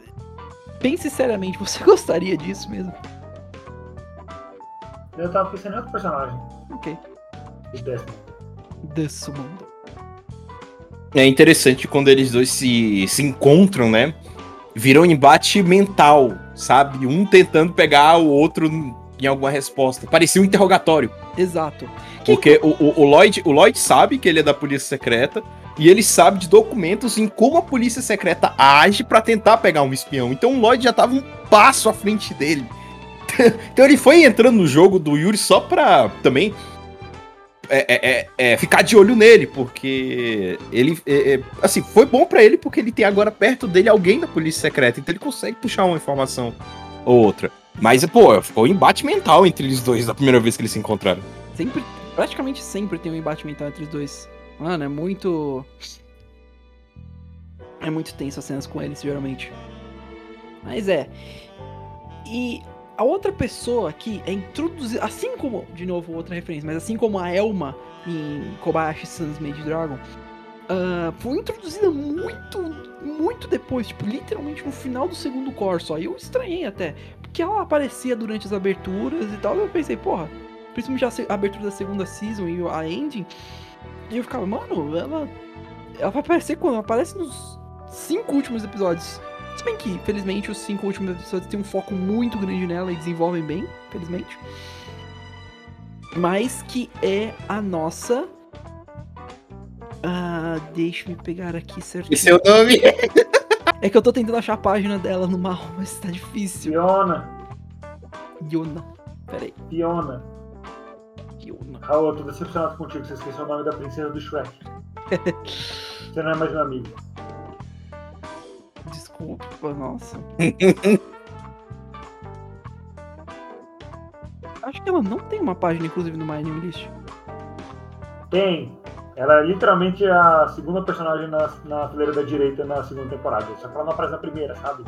pense seriamente, você gostaria disso mesmo? eu tava pensando em outro personagem. Ok. Destiny. Desse mundo. É interessante quando eles dois se, se encontram, né? Vira um embate mental, sabe? Um tentando pegar o outro em alguma resposta. Parecia um interrogatório. Exato. Que Porque o, o, o Lloyd, o Lloyd sabe que ele é da polícia secreta e ele sabe de documentos em como a polícia secreta age pra tentar pegar um espião. Então o Lloyd já tava um passo à frente dele. então ele foi entrando no jogo do Yuri só pra também é, é, é, é, ficar de olho nele, porque ele, é, é, assim, foi bom pra ele porque ele tem agora perto dele alguém da polícia secreta, então ele consegue puxar uma informação ou outra. Mas, pô, ficou um embate mental entre eles dois da primeira vez que eles se encontraram. Sempre, praticamente sempre tem um embate mental entre os dois. Mano, é muito. É muito tenso as cenas com eles, geralmente. Mas é. E a outra pessoa aqui é introduzida. Assim como. De novo, outra referência, mas assim como a Elma em Kobayashi Sans Made Dragon. ah, foi introduzida muito, muito depois, tipo, literalmente no final do segundo só. E eu estranhei até, porque ela aparecia durante as aberturas e tal. Eu pensei, porra, principalmente a abertura da segunda season e a ending. E eu ficava, mano, ela. Ela vai aparecer quando? Ela aparece nos cinco últimos episódios. Se bem que, felizmente, os cinco últimos episódios têm um foco muito grande nela e desenvolvem bem, felizmente. Mas que é a nossa. Ah, deixa eu pegar aqui certinho. E seu nome? É que eu tô tentando achar a página dela no mal, mas tá difícil. Fiona, Yona. Pera aí, Fiona. Raul, eu tô decepcionado contigo, você esqueceu o nome da princesa do Shrek. Você não é mais meu amigo. Desculpa, nossa. Acho que ela não tem uma página, inclusive, no My Anime List. Tem. Ela é literalmente a segunda personagem na, na fileira da direita na segunda temporada. Só que ela não aparece na primeira, sabe?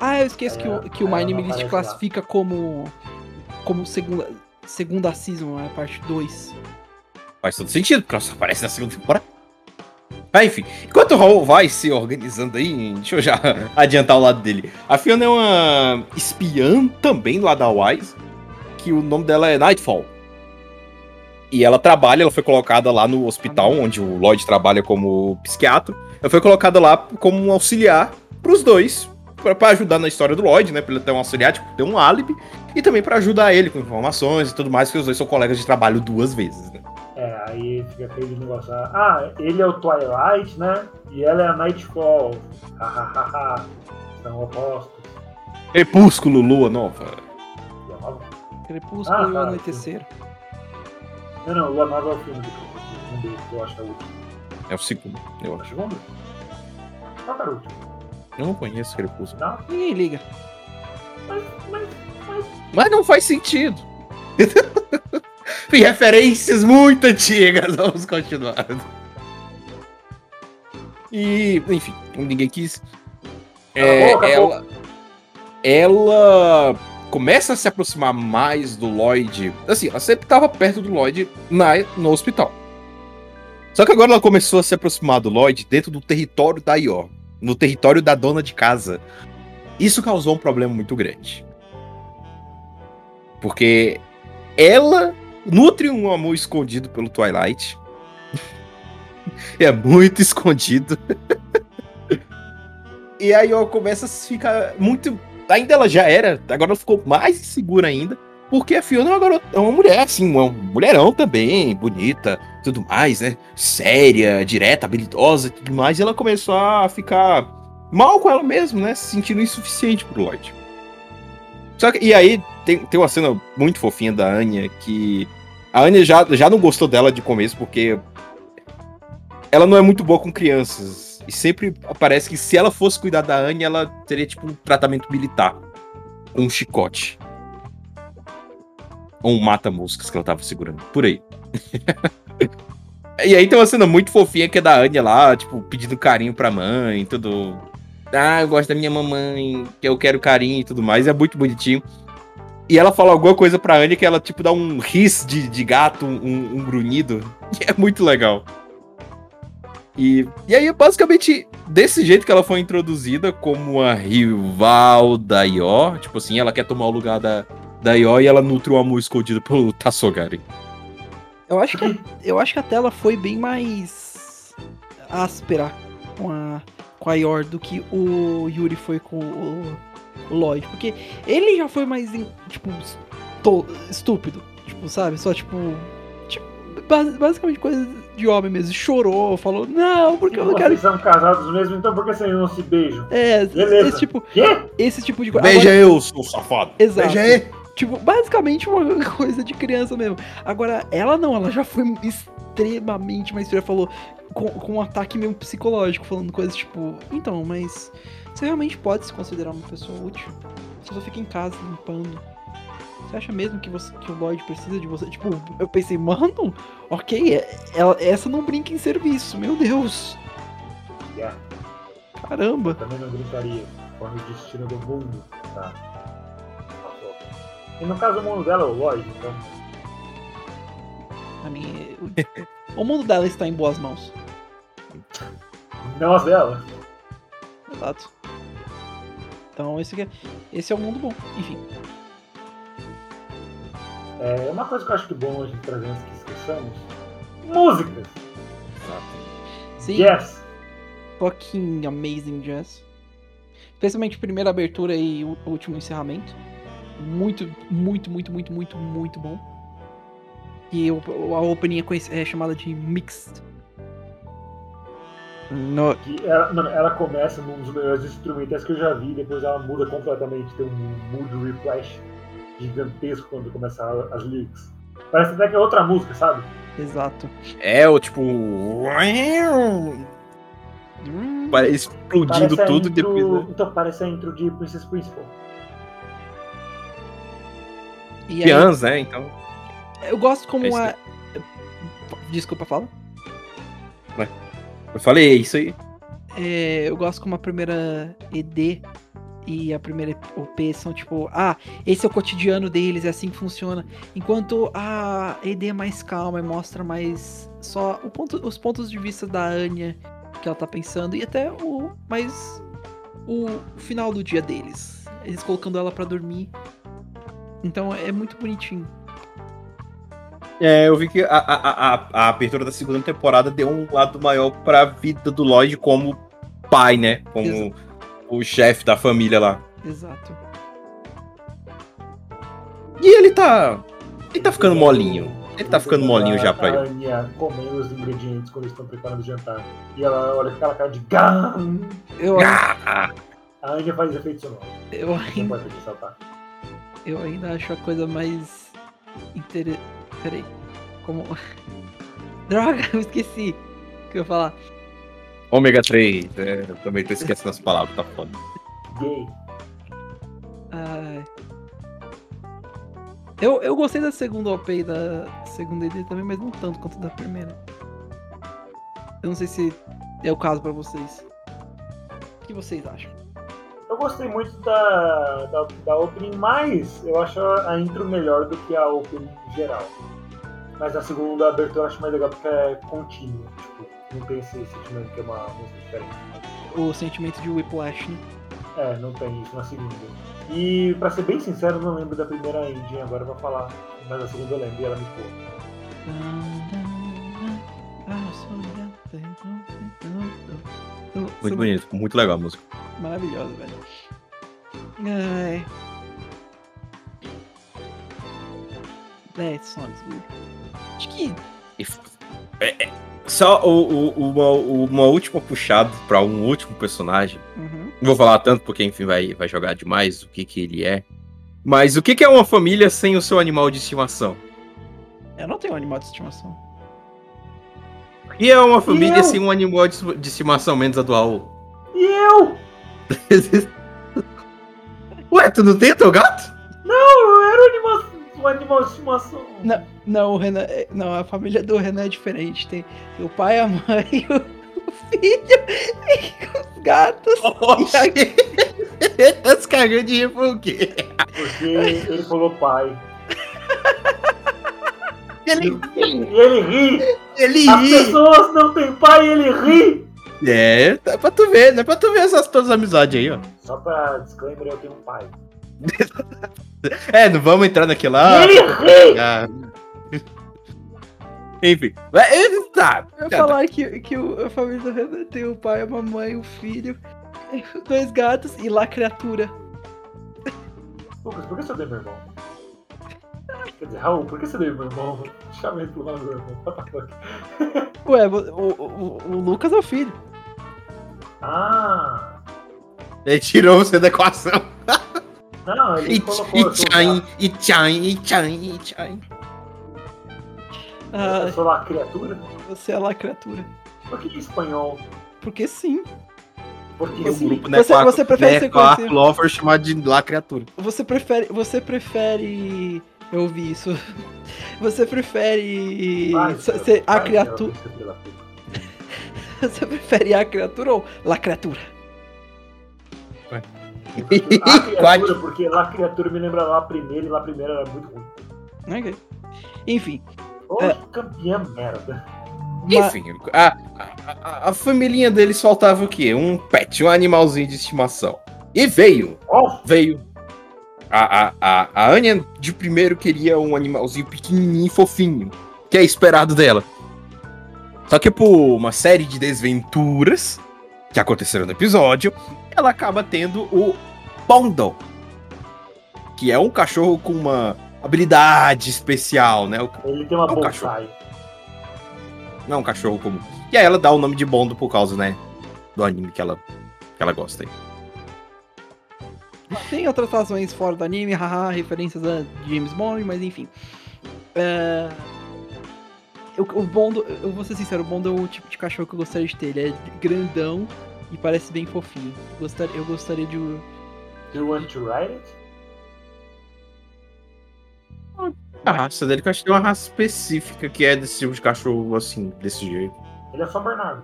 Ah, eu esqueço É, que, o, que o My não Anime List aparece lá. classifica como. como segunda, segunda season, é a parte 2. Faz todo sentido, porque ela só aparece na segunda temporada. Mas enfim, enquanto o Raul vai se organizando aí, deixa eu já adiantar o lado dele. A Fiona é uma espiã também lá da Wise, que o nome dela é Nightfall. E ela trabalha, ela foi colocada lá no hospital, onde o Lloyd trabalha como psiquiatra. Ela foi colocada lá como um auxiliar pros dois, pra, pra ajudar na história do Lloyd, né? Pra ele ter um auxiliar, tipo, ter um álibi. E também pra ajudar ele com informações e tudo mais, porque os dois são colegas de trabalho duas vezes, né? É, aí fica aquele negócio. Ah, ele é o Twilight, né? E ela é a Nightfall. Hahaha. São opostos. Crepúsculo, Lua Nova. Lua Nova? Crepúsculo Ah, e o tá, Anoitecer. Não, não, Lua Nova é o filme do Crepúsculo. Um deles, eu acho que é o último. É o segundo, eu É o acho. segundo? Qual que era o último? Eu não conheço Crepúsculo. Não? Ninguém liga. Mas, mas, mas. Mas não faz sentido. Tem referências muito antigas, vamos continuar. E, enfim, ninguém quis. É, Acabou, acabou. ela, ela começa a se aproximar mais do Lloyd. Assim, ela sempre estava perto do Lloyd na, no hospital. Só que agora ela começou a se aproximar do Lloyd dentro do território da Ior, no território da dona de casa. Isso causou um problema muito grande. Porque ela nutre um amor escondido pelo Twilight. é muito escondido. e aí ela começa a ficar muito. Ainda ela já era, agora ela ficou mais insegura ainda. Porque a Fiona é uma garota, é uma mulher, assim, uma mulherão também, bonita, tudo mais, né? Séria, direta, habilidosa e tudo mais. E ela começou a ficar mal com ela mesma, né? Se sentindo insuficiente pro Lloyd. Só que, e aí, tem, tem uma cena muito fofinha da Anya que. A Anya já, já não gostou dela de começo, porque. Ela não é muito boa com crianças. E sempre parece que se ela fosse cuidar da Anya, ela teria, tipo, um tratamento militar. Um chicote. Ou um mata-moscas que ela tava segurando. Por aí. e aí tem uma cena muito fofinha que é da Anya lá, tipo, pedindo carinho pra mãe, tudo. Ah, eu gosto da minha mamãe, que eu quero carinho e tudo mais. É muito bonitinho. E ela fala alguma coisa pra Anya que ela, tipo, dá um ris de, de gato, um, um grunhido. Que é muito legal. E, e aí, basicamente, desse jeito que ela foi introduzida como a rival da Io, tipo assim, ela quer tomar o lugar da, da Io e ela nutre o amor escondido pelo Tassogari. Eu acho que a, eu acho que a tela foi bem mais áspera com a com a Yor do que o Yuri foi com o, o Lloyd, porque ele já foi mais tipo estúpido, tipo, sabe? Só tipo, tipo basicamente coisa de homem mesmo, chorou, falou: "Não, porque eu não quero Vocês são casados mesmo, então por que vocês não se beijam?" É, Beleza. esse tipo, Quê? esse tipo de coisa. Beija Agora- eu, seu safado. Exato. Beija aí. Tipo, basicamente uma coisa de criança mesmo. Agora, ela não, ela já foi extremamente mais fria, falou com, com um ataque meio psicológico, falando coisas tipo, então, mas você realmente pode se considerar uma pessoa útil? Você só fica em casa limpando. Você acha mesmo que, você, que o Lloyd precisa de você? Tipo, eu pensei, mano, ok, é- ela- essa não brinca em serviço, meu Deus. Yeah. Caramba. Também não brincaria com o destino do mundo. Tá. E no caso, o mundo dela é o Lloyd, então. A mim, o, o mundo dela está em boas mãos. Não as dela. Exato. Então esse, aqui é, esse é o mundo bom. Enfim. É uma coisa que eu acho que bom a gente trazer antes que esqueçamos: músicas. Sim, Yes. fucking amazing jazz. Especialmente primeira abertura e o último encerramento. Muito, muito, muito, muito, muito, muito bom. E a opening é, é chamada de Mixed. No, Que ela, mano, ela começa num dos melhores instrumentais que eu já vi, depois ela muda completamente, tem um mood refresh gigantesco quando começa a- as lyrics. Parece até que é outra música, sabe? exato. É, o tipo. Hum, Explodindo Parece tudo e intro- depois. né? Então, parece a intro de Princess Principal. E né? Então. eu gosto como É a. Desculpa, fala. Eu falei, é isso aí. É, eu gosto como a primeira ED e a primeira OP são tipo, ah, esse é o cotidiano deles, é assim que funciona. Enquanto a ED é mais calma e mostra mais só o ponto- os pontos de vista da Anya que ela tá pensando e até o mais o final do dia deles. Eles colocando ela pra dormir. Então é muito bonitinho. É, eu vi que a, a, a, a abertura da segunda temporada deu um lado maior pra vida do Lloyd como pai, né? Como Exato. o chefe da família lá. Exato. E ele tá. Ele tá ficando molinho. Ele tá ficando molinho já pra A ele. Anya comendo os ingredientes quando eles estão preparando o jantar. E ela olha com aquela cara de GAM! Eu, A Anya faz efeito sonoro. eu, Não ainda, pode ressaltar. Eu ainda acho a coisa mais interessante. Peraí. Como. Droga, eu esqueci o que eu ia falar. ômega 3. É, eu também tô esquecendo as palavras, tá foda. Ai. Eu, eu gostei da segunda OP e da segunda ED também, mas não tanto quanto da primeira. Eu não sei se é o caso pra vocês. O que vocês acham? Eu gostei muito da, da, da opening, mas eu acho a intro melhor do que a opening geral. Mas a segunda abertura eu acho mais legal porque é contínua. Tipo, não tem esse sentimento que é uma música diferente. O sentimento de Whiplash, né? É, não tem isso na segunda. E pra ser bem sincero, eu não lembro da primeira ending agora eu vou falar. Mas a segunda eu lembro e ela me pôs. Muito bonito, muito legal a música. Maravilhosa, velho. Ai. É, só escuro. Acho que. É, é, só o, o- uma, uma última puxada pra um último personagem. Uhum. Não vou falar tanto porque, enfim, vai, vai jogar demais o que, que ele é. Mas o que, que é uma família sem o seu animal de estimação? Eu não tenho um animal de estimação. O que é uma família eu? sem um animal de, de estimação, menos a do Raul? E eu? Ué, tu não tem teu gato? Não, eu era um animal, animal de estimação. Não, não, o Renan. é- Não, a família do Renan é diferente. Tem o pai, a mãe, o, o filho e os gatos. tá se cagando de rir por quê? Porque ele falou pai. Ele, E ele ri. ele As ri. pessoas não têm pai e ele ri. É, dá pra tu ver, dá pra tu ver essas tuas amizades aí, ó. Só pra disclaimer, eu tenho um pai. É, não vamos entrar naquele lá. ele ri! Ah. Enfim, é, tá. Eu tá, falar que, que o- a família do Renan tem o pai, a mamãe, o filho, dois gatos e lá a criatura. Lucas, por que você deu meu irmão? Quer dizer, Raul, por que você deu meu irmão? Chama ele pelo nome do meu irmão. What the fuck? Ué, o, o, o- Lucas é o filho. Ah! Ele tirou você da equação. Não, ele colocou. eu sou tchain, gato. e tchain, e tchain, e tchain. Ah, Eu sou lá criatura? você é lá a criatura. Por que em espanhol? Porque sim. Porque um sim. grupo, Você- Nequaco- você prefere ser Nequaco conhecido- Lover chamado de lá criatura. Você prefere. Você prefere. Eu ouvi isso. Você prefere. Vai, ser- ser a vai, criatura. Você prefere a criatura ou lá criatura? A criatura, porque lá criatura me lembra lá primeiro e lá primeiro era muito ruim. Ok. Enfim. Ô, É. campeã merda. Enfim, a, a, a, a família deles faltava o quê? Um pet, um animalzinho de estimação. E veio, Ó, veio. A, a, a, a Anya de primeiro queria um animalzinho pequenininho e fofinho, que é esperado dela. Só que por uma série de desventuras que aconteceram no episódio, ela acaba tendo o Bondo, que é um cachorro com uma habilidade especial, né? Ele tem uma É um bonsai. Não é um cachorro comum. E aí ela dá o nome de Bondo por causa, né? Do anime que ela, que ela gosta aí. Tem outras razões fora do anime, haha, referências a James Bond, mas enfim. É... O, o Bondo, eu vou ser sincero, o Bondo é o tipo de cachorro que eu gostaria de ter. Ele é grandão e parece bem fofinho. Gostaria, eu gostaria de. Do you want to ride it? A raça dele que eu acho que tem uma raça específica que é desse tipo de cachorro assim, desse jeito. Ele é São Bernardo.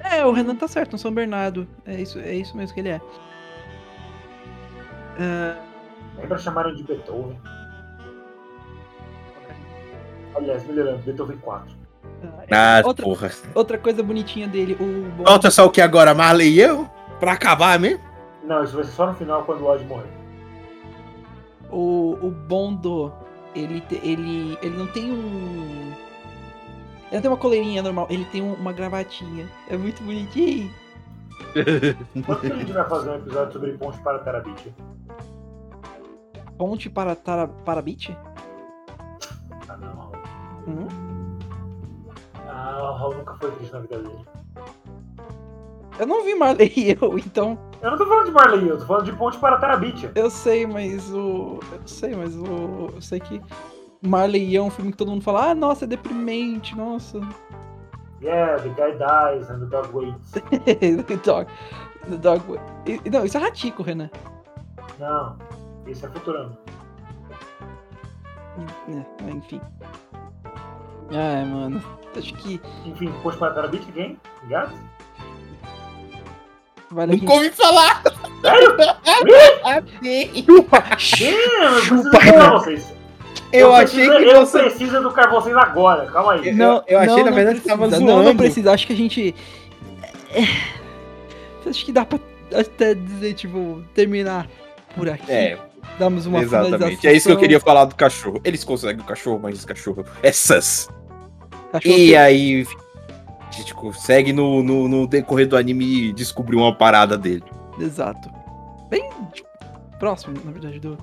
É, o Renan tá certo, um São Bernardo. É isso, é isso mesmo que ele é. É, Lembra chamarem de Beethoven? Aliás, melhorando, Beethoven 4. Ah, outra, porra. outra coisa bonitinha dele, o Bondo. Falta só o que agora, Marley e eu? Pra acabar mesmo? Não, isso vai ser só no final quando o Odd morrer. O, o Bondo, ele, ele, ele não tem um. Ele não tem uma coleirinha normal, ele tem um- uma gravatinha. É muito bonitinho. Quando que a gente vai fazer um episódio sobre Ponte para Terabit? Ponte para, para, para Beach? Ah, não. Hum? Ah, o Raul nunca foi triste na vida dele. Eu não vi Marley e eu, então. Eu não tô falando de Marley, eu tô falando de Ponte para Terabit. Eu sei, mas o. Eu sei, mas o. Eu sei que. Marley e eu é um filme que todo mundo fala, ah, nossa, é deprimente, nossa. Yeah, the guy dies and the dog waits. the dog. The dog. e- Não, isso é Ratico, Renan. Não, isso é Futurama. É, enfim. Ai, mano. Acho que Enfim, Ponte para Terabit, quem? Gato? vale a Nunca ouvi falar! Chupa! Eu preciso Chupa. educar vocês. Eu achei preciso, que eu você. preciso educar vocês agora, calma aí. Eu- eu achei, na verdade, que precisa. tava Não, não zoando. precisa. Acho que a gente. é, Acho que dá pra até dizer, tipo, terminar por aqui. É, Damos uma exatamente. finalização. É isso que eu queria falar do cachorro. Eles conseguem o cachorro, mas esse cachorro é sus. Cachorro E que- aí, a gente consegue no, no, no decorrer do anime descobrir uma parada dele. Exato. Bem tipo, próximo, na verdade, do.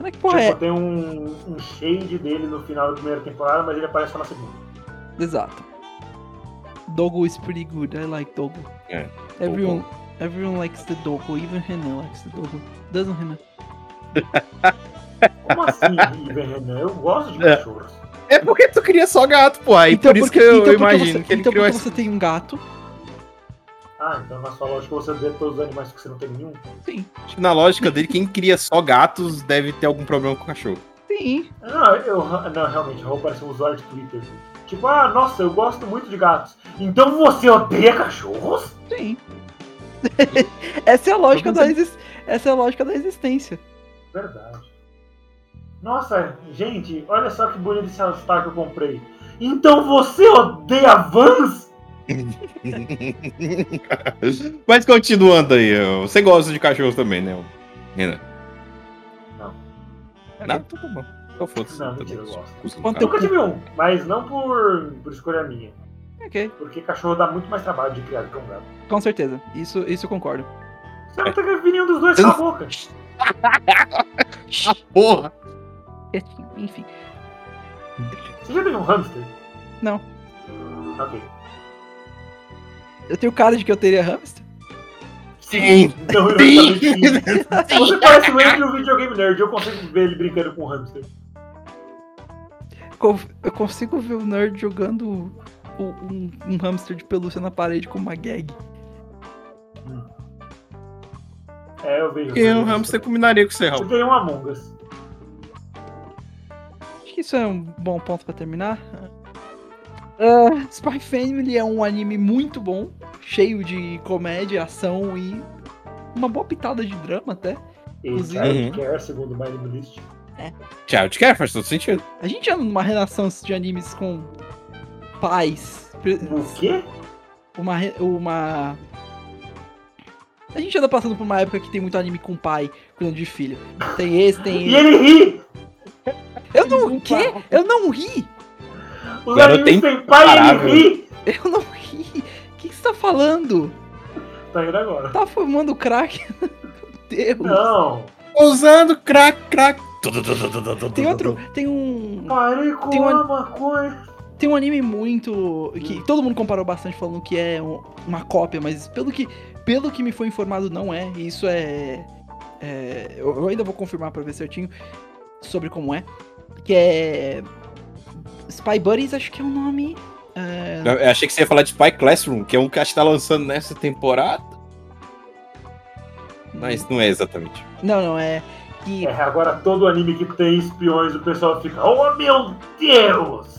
Mas que porra tipo, é? tem um, um shade dele no final da primeira temporada, mas ele aparece só na segunda. Exato. Dogo is pretty good. I like Dogo. É, Everyone, everyone likes the Dogo. Even Renan likes the Dogo. Doesn't Renan? Como assim, Renan? Eu gosto de cachorros. É porque tu queria só gato, pô. Aí por isso que eu então porque imagino você, que ele então criou porque essa. você tem um gato. Ah, então na sua lógica você vê todos os animais que você não tem nenhum? Sim. Acho que Na lógica dele, quem cria só gatos deve ter algum problema com o cachorro. Sim. Não, eu, não realmente, eu parece um usuário de Twitter. Tipo, ah, nossa, eu gosto muito de gatos. Então você odeia cachorros? Sim. Essa é a lógica da exis... Essa é a lógica da existência. Verdade. Nossa, gente, olha só que bonito esse All-Star que eu comprei. Então você odeia vans? Mas continuando aí, você gosta de cachorros também, né? Renan? Não. Não? Então tá bom. Então foda-se. Não, Tá mentira, bom. eu gosto. Custa um Quanto carro. Nunca tive um, mas não por, por escolha minha. Ok, Porque cachorro dá muito mais trabalho de criar do que um gato. com certeza. Isso, isso eu concordo. Você não vir nenhum dos dois com a boca. Ah, porra! Enfim. Você já teve um hamster? Não. Ok. Eu tenho cara de que eu teria hamster? Sim! Então, Sim! sim. Você parece o Andrew videogame nerd, eu consigo ver ele brincando com um hamster. Eu consigo ver o nerd jogando o- um, um hamster de pelúcia na parede com uma gag. É, eu vejo. É um hamster combinaria com você, Você Raul? tem um Among Us. Acho que isso é um bom ponto pra terminar. Ah, Spy Family é um anime muito bom, cheio de comédia, ação e uma boa pitada de drama até. E Inclusive- Child Uhum. Care, segundo o List. Child Care faz todo sentido. A gente anda numa relação de animes com pais. O quê? Uma. uma... A gente anda passando por uma época que tem muito anime com pai cuidando de filho. Tem esse, tem E esse. ele ri! Eu não. O quê? Eu não ri! Os Garoto é têm pai e ele ri! Eu não ri! O que, que você tá falando? Tá indo agora. Tá fumando crack? Meu Deus! Não! Usando crack, crack. Tem outro. Tem um. Parei com Tem um- a maconha. Tem um anime muito. que todo mundo comparou bastante falando que é um- uma cópia, mas pelo que, pelo que me foi informado, não é. E isso é. é, eu, eu ainda vou confirmar pra ver certinho sobre como é. Que é. Spy Buddies, acho que é o nome. É, Eu achei que você ia falar de Spy Classroom, que é um que acho que tá lançando nessa temporada. Mas não é exatamente. Não, não, é. Que. É, agora todo anime que tem espiões, o pessoal fica, oh meu Deus!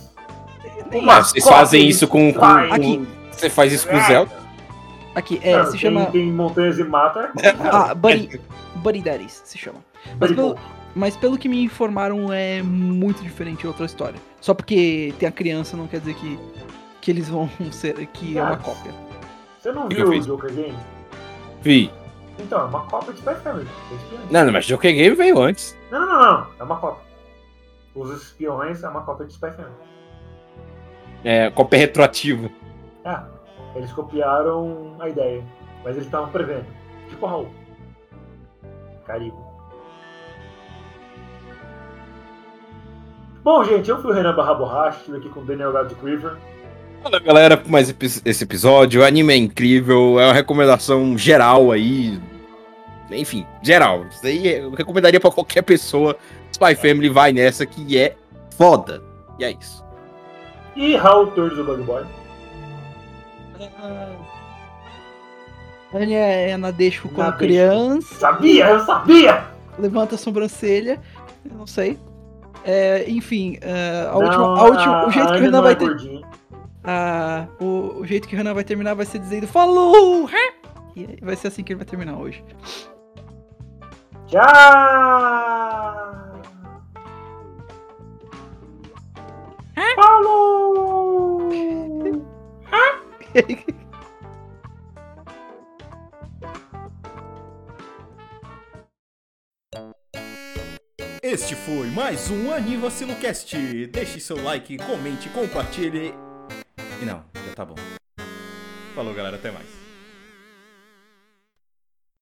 Nem- Uma Ah, vocês fazem isso com. com- com- Aqui. Você faz isso com o Zelda? Aqui, é, se tem, chama. tem montanhas e mata. Ah, Buddy. Buddy Daddies se chama. Mas pelo, mas pelo que me informaram, é muito diferente de outra história. Só porque tem a criança não quer dizer que, que eles vão ser. que é uma Ah. cópia. Você não viu o? Joker Game? Vi. Então, é uma cópia de Spy Family. tem espiões. Não, não, mas Joker Game veio antes. Não, não, não, não. É uma cópia. Os espiões é uma cópia de Spy Family. É, cópia retroativa. Ah, eles copiaram a ideia, mas eles estavam prevendo. Tipo Raul. Caribo. Bom, gente, eu fui o Renan Barra Borracha, estive aqui com o Daniel Gado Quiver. Fala galera, por mais esse episódio. O anime é incrível, é uma recomendação geral aí. Enfim, geral. Isso aí eu recomendaria pra qualquer pessoa. Spy Family vai nessa que é foda. E é isso. E Raul Torres do Bug Boy. Anya é Nadesco quando Nadesco. criança, Sabia, eu sabia! levanta a sobrancelha, eu não sei. É, enfim, é, a Não, última, a última, o jeito que o Anya Renan vai é ter, gordinho. a, o, o jeito que o Renan vai terminar vai ser dizendo falou, hã?" e vai ser assim que ele vai terminar hoje. Tchau! Falou! Este foi mais um AnivaciloCast. Deixe seu like, comente, compartilhe. E não, já tá bom. Falou, galera, até mais.